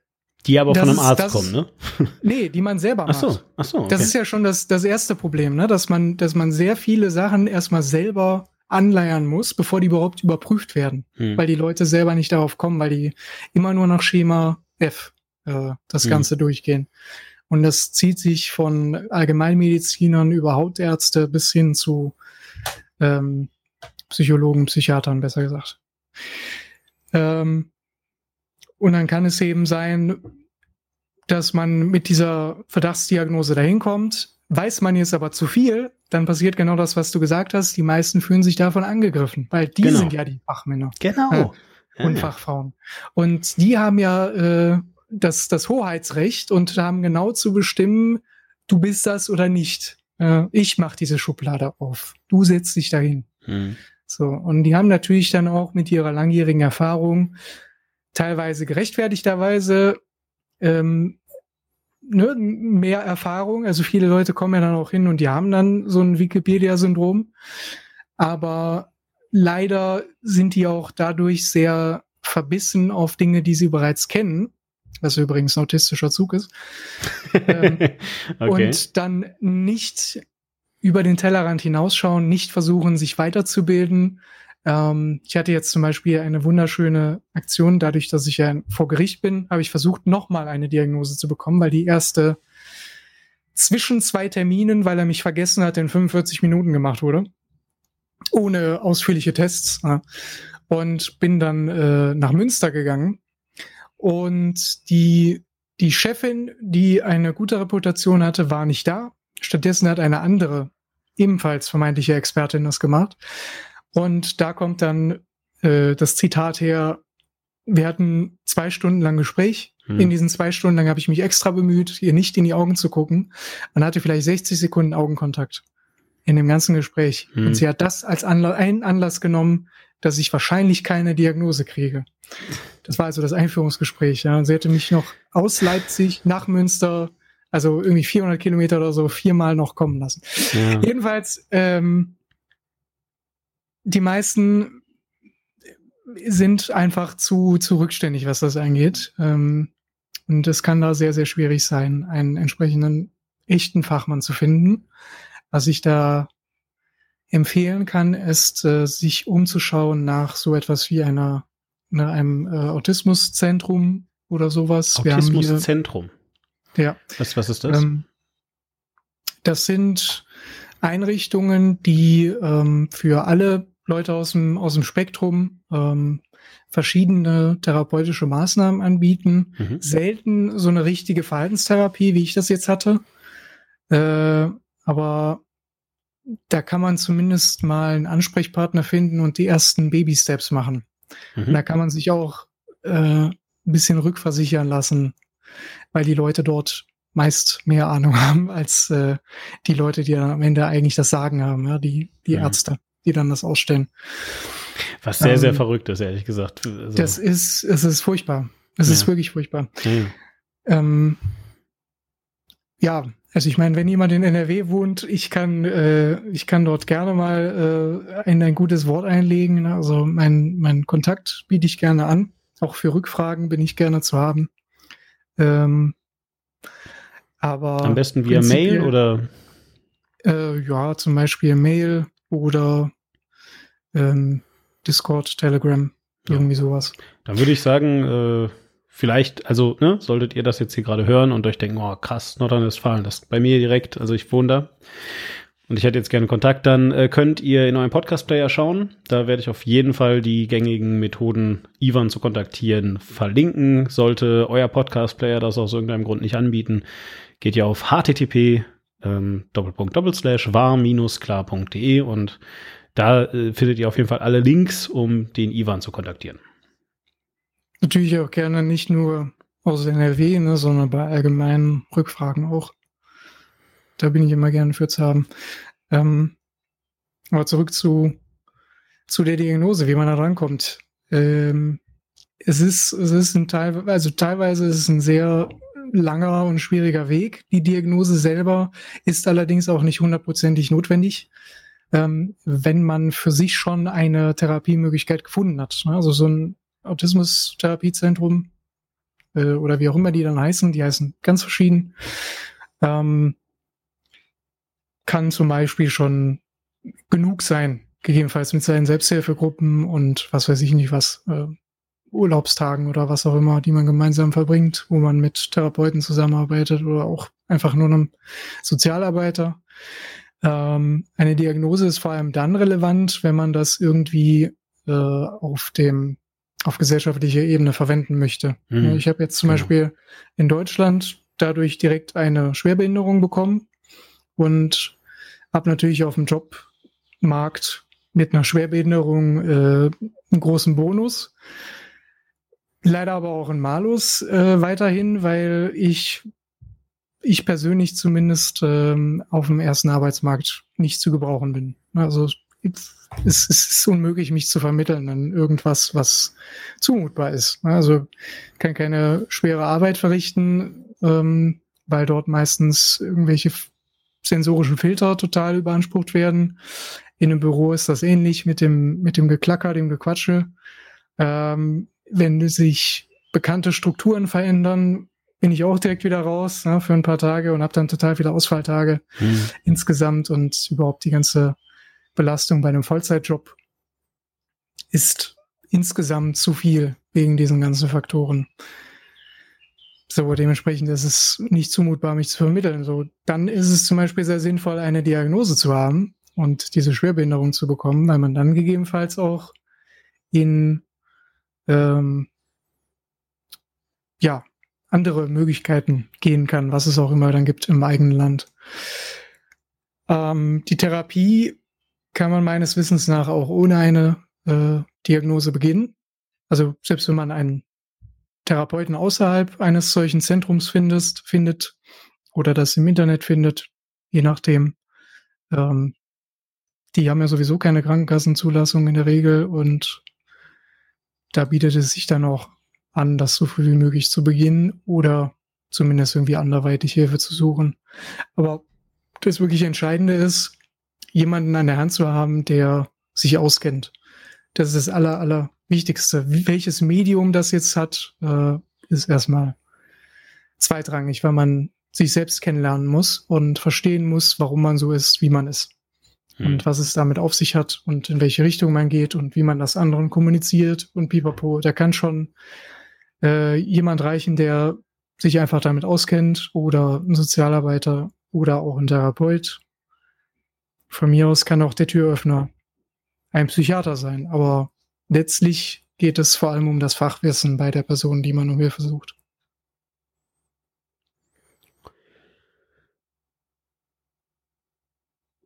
die aber von einem Arzt das, kommen, ne? nee, die man selber macht. Ach so, ach so. Okay. Das ist ja schon das, das erste Problem, ne? Dass man, dass man sehr viele Sachen erstmal selber anleiern muss, bevor die überhaupt überprüft werden. Hm. Weil die Leute selber nicht darauf kommen, weil die immer nur nach Schema F äh, das hm. Ganze durchgehen. Und das zieht sich von Allgemeinmedizinern über Hautärzte bis hin zu ähm, Psychologen, Psychiatern, besser gesagt. Ähm, und dann kann es eben sein, dass man mit dieser Verdachtsdiagnose dahin kommt. Weiß man jetzt aber zu viel, dann passiert genau das, was du gesagt hast. Die meisten fühlen sich davon angegriffen, weil die genau. sind ja die Fachmänner. Genau. Äh, und ja, Fachfrauen. Und die haben ja äh, das, das Hoheitsrecht und haben genau zu bestimmen, du bist das oder nicht äh, ich mache diese Schublade auf, du setzt dich dahin. Hm. So, und die haben natürlich dann auch mit ihrer langjährigen Erfahrung teilweise gerechtfertigterweise ähm, ne, mehr Erfahrung. Also viele Leute kommen ja dann auch hin und die haben dann so ein Wikipedia-Syndrom. Aber leider sind die auch dadurch sehr verbissen auf Dinge, die sie bereits kennen was übrigens ein autistischer Zug ist. ähm, okay. Und dann nicht über den Tellerrand hinausschauen, nicht versuchen, sich weiterzubilden. Ähm, ich hatte jetzt zum Beispiel eine wunderschöne Aktion, dadurch, dass ich ja vor Gericht bin, habe ich versucht, nochmal eine Diagnose zu bekommen, weil die erste zwischen zwei Terminen, weil er mich vergessen hat, in 45 Minuten gemacht wurde. Ohne ausführliche Tests. Und bin dann äh, nach Münster gegangen Und die, die Chefin, die eine gute Reputation hatte, war nicht da. Stattdessen hat eine andere, ebenfalls vermeintliche Expertin das gemacht. Und da kommt dann äh, das Zitat her, wir hatten zwei Stunden lang Gespräch. Hm. In diesen zwei Stunden lang habe ich mich extra bemüht, ihr nicht in die Augen zu gucken. Man hatte vielleicht 60 Sekunden Augenkontakt in dem ganzen Gespräch. Hm. Und sie hat das als Anla einen Anlass genommen, dass ich wahrscheinlich keine Diagnose kriege. Das war also das Einführungsgespräch. Ja. Und sie hätte mich noch aus Leipzig nach Münster, also irgendwie 400 Kilometer oder so, viermal noch kommen lassen. Ja. Jedenfalls, ähm, die meisten sind einfach zu, zu rückständig, was das angeht. Ähm, und es kann da sehr, sehr schwierig sein, einen entsprechenden echten Fachmann zu finden. Was ich da empfehlen kann, ist, äh, sich umzuschauen nach so etwas wie einer, nach einem äh, Autismuszentrum oder sowas. Autismuszentrum. Ja. Was, was ist das? Ähm, das sind Einrichtungen, die ähm, für alle Leute aus dem, aus dem Spektrum ähm, verschiedene therapeutische Maßnahmen anbieten. Mhm. Selten so eine richtige Verhaltenstherapie, wie ich das jetzt hatte. Äh, aber da kann man zumindest mal einen Ansprechpartner finden und die ersten Baby-Steps machen. Mhm. Da kann man sich auch äh, ein bisschen rückversichern lassen, weil die Leute dort meist mehr Ahnung haben als äh, die Leute, die am Ende eigentlich das Sagen haben, ja, die, die mhm. Ärzte, die dann das ausstellen. Was sehr, ähm, sehr verrückt ist, ehrlich gesagt. Also. Das ist, es ist furchtbar. Es ja. ist wirklich furchtbar. Ja. Ähm, ja, also ich meine, wenn jemand in NRW wohnt, ich kann, äh, ich kann dort gerne mal äh, in ein gutes Wort einlegen. Ne? Also mein, mein Kontakt biete ich gerne an. Auch für Rückfragen bin ich gerne zu haben. Ähm, aber am besten via Mail oder? Äh, ja, zum Beispiel Mail oder ähm, Discord, Telegram, irgendwie ja. sowas. Dann würde ich sagen, äh, vielleicht, also, ne, solltet ihr das jetzt hier gerade hören und euch denken, oh krass, Nordrhein-Westfalen, das ist bei mir direkt, also ich wohne da und ich hätte jetzt gerne Kontakt, dann äh, könnt ihr in eurem Podcast-Player schauen. Da werde ich auf jeden Fall die gängigen Methoden, Ivan zu kontaktieren, verlinken. Sollte euer Podcast-Player das aus irgendeinem Grund nicht anbieten, geht ihr auf http ähm, war-klar.de und da äh, findet ihr auf jeden Fall alle Links, um den Ivan zu kontaktieren. Natürlich auch gerne nicht nur aus NRW, ne, sondern bei allgemeinen Rückfragen auch. Da bin ich immer gerne für zu haben. Ähm, aber zurück zu, zu der Diagnose, wie man da rankommt. Ähm, es ist, es ist ein Teil, also teilweise ist es ein sehr langer und schwieriger Weg. Die Diagnose selber ist allerdings auch nicht hundertprozentig notwendig, ähm, wenn man für sich schon eine Therapiemöglichkeit gefunden hat. Also so ein Autismus-Therapiezentrum äh, oder wie auch immer die dann heißen, die heißen ganz verschieden, ähm, kann zum Beispiel schon genug sein, gegebenenfalls mit seinen Selbsthilfegruppen und was weiß ich nicht was, äh, Urlaubstagen oder was auch immer, die man gemeinsam verbringt, wo man mit Therapeuten zusammenarbeitet oder auch einfach nur einem Sozialarbeiter. Ähm, eine Diagnose ist vor allem dann relevant, wenn man das irgendwie äh, auf dem auf gesellschaftlicher Ebene verwenden möchte. Mhm. Ich habe jetzt zum genau. Beispiel in Deutschland dadurch direkt eine Schwerbehinderung bekommen und habe natürlich auf dem Jobmarkt mit einer Schwerbehinderung äh, einen großen Bonus. Leider aber auch einen Malus äh, weiterhin, weil ich, ich persönlich zumindest ähm, auf dem ersten Arbeitsmarkt nicht zu gebrauchen bin. Also es, es ist unmöglich, mich zu vermitteln in irgendwas, was zumutbar ist. Also kann keine schwere Arbeit verrichten, ähm, weil dort meistens irgendwelche sensorischen Filter total überansprucht werden. In einem Büro ist das ähnlich mit dem, mit dem Geklacker, dem Gequatsche. Ähm, wenn sich bekannte Strukturen verändern, bin ich auch direkt wieder raus ne, für ein paar Tage und habe dann total viele Ausfalltage mhm. insgesamt und überhaupt die ganze Belastung bei einem Vollzeitjob ist insgesamt zu viel wegen diesen ganzen Faktoren. So, dementsprechend ist es nicht zumutbar, mich zu vermitteln. So, dann ist es zum Beispiel sehr sinnvoll, eine Diagnose zu haben und diese Schwerbehinderung zu bekommen, weil man dann gegebenenfalls auch in, ähm, ja, andere Möglichkeiten gehen kann, was es auch immer dann gibt im eigenen Land. Ähm, die Therapie kann man meines Wissens nach auch ohne eine äh, Diagnose beginnen. Also selbst wenn man einen Therapeuten außerhalb eines solchen Zentrums findest, findet oder das im Internet findet, je nachdem. Ähm, die haben ja sowieso keine Krankenkassenzulassung in der Regel und da bietet es sich dann auch an, das so früh wie möglich zu beginnen oder zumindest irgendwie anderweitig Hilfe zu suchen. Aber das wirklich Entscheidende ist, jemanden an der Hand zu haben, der sich auskennt. Das ist das aller, aller Wichtigste. Welches Medium das jetzt hat, äh, ist erstmal zweitrangig, weil man sich selbst kennenlernen muss und verstehen muss, warum man so ist, wie man ist. Hm. Und was es damit auf sich hat und in welche Richtung man geht und wie man das anderen kommuniziert und pipapo. Da kann schon äh, jemand reichen, der sich einfach damit auskennt oder ein Sozialarbeiter oder auch ein Therapeut. Von mir aus kann auch der Türöffner ein Psychiater sein, aber letztlich geht es vor allem um das Fachwissen bei der Person, die man um Hilfe sucht.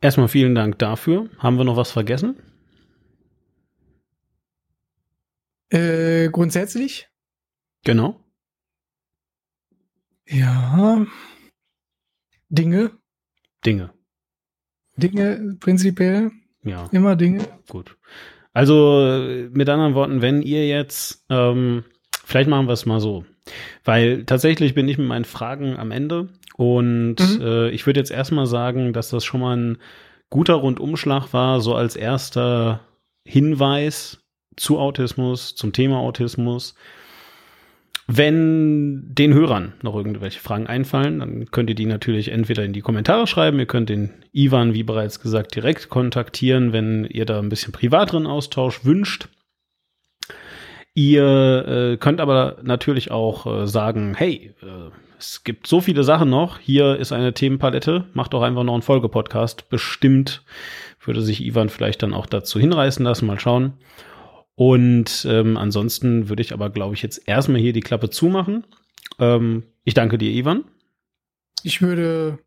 Erstmal vielen Dank dafür. Haben wir noch was vergessen? Äh, grundsätzlich? Genau. Ja. Dinge. Dinge. Dinge prinzipiell. Ja. Immer Dinge. Gut. Also mit anderen Worten, wenn ihr jetzt, ähm, vielleicht machen wir es mal so, weil tatsächlich bin ich mit meinen Fragen am Ende und mhm. äh, ich würde jetzt erstmal sagen, dass das schon mal ein guter Rundumschlag war, so als erster Hinweis zu Autismus, zum Thema Autismus. Wenn den Hörern noch irgendwelche Fragen einfallen, dann könnt ihr die natürlich entweder in die Kommentare schreiben, ihr könnt den Ivan, wie bereits gesagt, direkt kontaktieren, wenn ihr da ein bisschen privateren Austausch wünscht. Ihr äh, könnt aber natürlich auch äh, sagen, hey, äh, es gibt so viele Sachen noch, hier ist eine Themenpalette, macht doch einfach noch einen Folgepodcast. Bestimmt würde sich Ivan vielleicht dann auch dazu hinreißen lassen, mal schauen. Und ähm, ansonsten würde ich aber, glaube ich, jetzt erstmal hier die Klappe zumachen. Ähm, ich danke dir, Ivan. Ich würde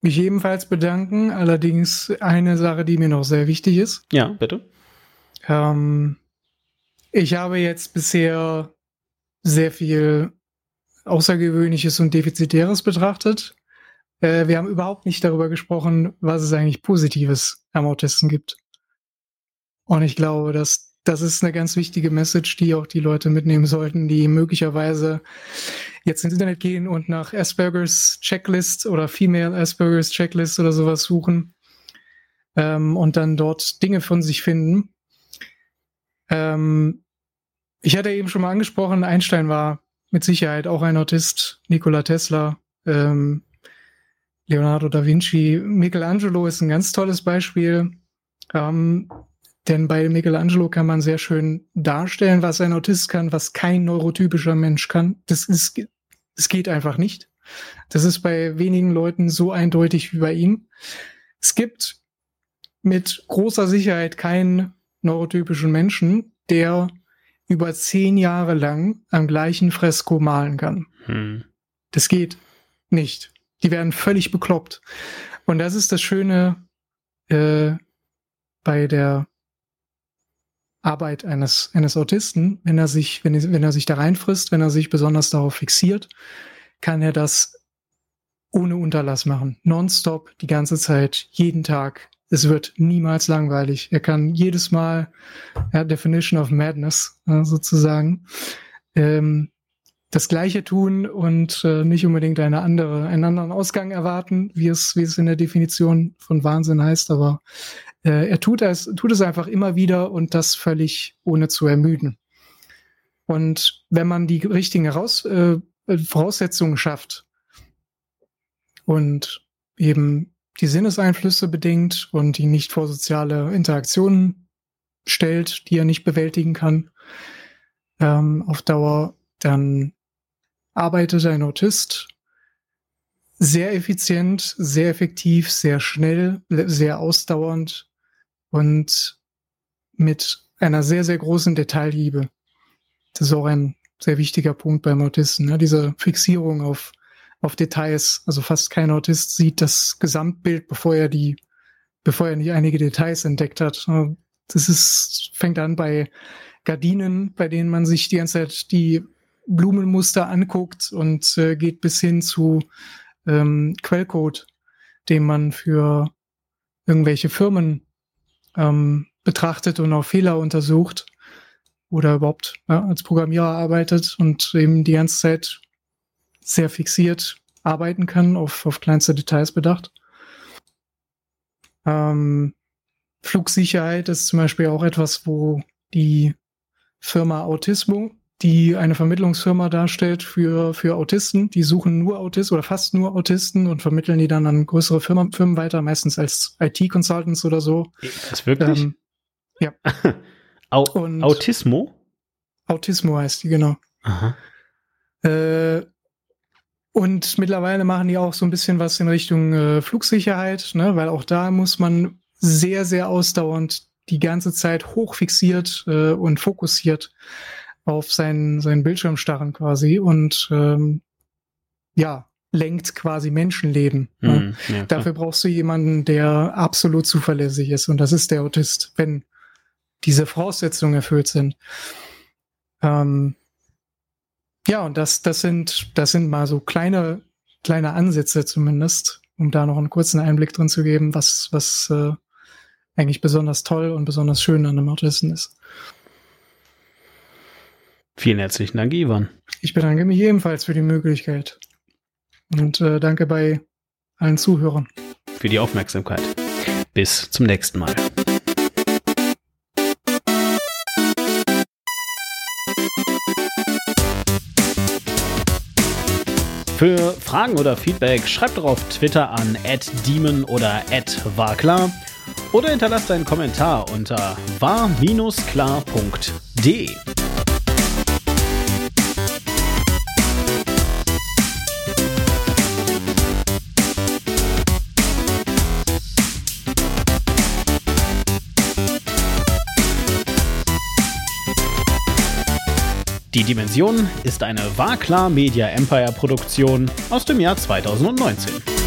mich ebenfalls bedanken. Allerdings eine Sache, die mir noch sehr wichtig ist. Ja, bitte. Ähm, ich habe jetzt bisher sehr viel Außergewöhnliches und Defizitäres betrachtet. Äh, wir haben überhaupt nicht darüber gesprochen, was es eigentlich Positives am Autisten gibt. Und ich glaube, dass das ist eine ganz wichtige Message, die auch die Leute mitnehmen sollten, die möglicherweise jetzt ins Internet gehen und nach Aspergers Checklist oder Female Aspergers Checklist oder sowas suchen ähm, und dann dort Dinge von sich finden. Ähm, ich hatte eben schon mal angesprochen, Einstein war mit Sicherheit auch ein Autist, Nikola Tesla, ähm, Leonardo da Vinci, Michelangelo ist ein ganz tolles Beispiel. Ähm, denn bei Michelangelo kann man sehr schön darstellen, was ein Autist kann, was kein neurotypischer Mensch kann. Das ist, es geht einfach nicht. Das ist bei wenigen Leuten so eindeutig wie bei ihm. Es gibt mit großer Sicherheit keinen neurotypischen Menschen, der über zehn Jahre lang am gleichen Fresko malen kann. Hm. Das geht nicht. Die werden völlig bekloppt. Und das ist das Schöne äh, bei der Arbeit eines, eines Autisten, wenn er sich, wenn, wenn er sich da reinfrisst, wenn er sich besonders darauf fixiert, kann er das ohne Unterlass machen. Nonstop, die ganze Zeit, jeden Tag. Es wird niemals langweilig. Er kann jedes Mal, ja, Definition of Madness sozusagen, ähm, das Gleiche tun und äh, nicht unbedingt eine andere, einen anderen Ausgang erwarten, wie es, wie es in der Definition von Wahnsinn heißt, aber äh, er tut es, tut es einfach immer wieder und das völlig ohne zu ermüden. Und wenn man die richtigen Heraus, äh, Voraussetzungen schafft und eben die Sinneseinflüsse bedingt und die nicht vor soziale Interaktionen stellt, die er nicht bewältigen kann, ähm, auf Dauer, dann arbeitet ein Autist sehr effizient, sehr effektiv, sehr schnell, sehr ausdauernd und mit einer sehr, sehr großen Detailliebe. Das ist auch ein sehr wichtiger Punkt beim Autisten, ne? diese Fixierung auf, auf Details. Also fast kein Autist sieht das Gesamtbild, bevor er die, bevor er nicht einige Details entdeckt hat. Das ist, fängt an bei Gardinen, bei denen man sich die ganze Zeit die Blumenmuster anguckt und äh, geht bis hin zu ähm, Quellcode, den man für irgendwelche Firmen ähm, betrachtet und auch Fehler untersucht oder überhaupt ja, als Programmierer arbeitet und eben die ganze Zeit sehr fixiert arbeiten kann, auf, auf kleinste Details bedacht. Ähm, Flugsicherheit ist zum Beispiel auch etwas, wo die Firma Autismo, die eine Vermittlungsfirma darstellt für, für Autisten, die suchen nur Autisten oder fast nur Autisten und vermitteln die dann an größere Firmen, Firmen weiter, meistens als IT-Consultants oder so. Das wirklich? Ähm, ja. Au und Autismo? Autismo heißt die, genau. Aha. Äh, und mittlerweile machen die auch so ein bisschen was in Richtung äh, Flugsicherheit, ne? weil auch da muss man sehr, sehr ausdauernd die ganze Zeit hochfixiert äh, und fokussiert auf seinen, seinen Bildschirm starren quasi und ähm, ja, lenkt quasi Menschenleben. Mm, ne? Hm, ja, Dafür brauchst du jemanden, der absolut zuverlässig ist und das ist der Autist, wenn diese Voraussetzungen erfüllt sind. Ähm, ja, und das, das sind, das sind mal so kleine, kleine Ansätze zumindest, um da noch einen kurzen Einblick drin zu geben, was, was äh, eigentlich besonders toll und besonders schön an einem Autisten ist. Vielen herzlichen Dank, Ivan. Ich bedanke mich ebenfalls für die Möglichkeit. Und äh, danke bei allen Zuhörern. Für die Aufmerksamkeit. Bis zum nächsten Mal. Für Fragen oder Feedback schreibt doch auf Twitter an @demon oder @warklar oder hinterlasst einen Kommentar unter war-klar.de. Die Dimension ist eine Warklar Media Empire Produktion aus dem Jahr 2019.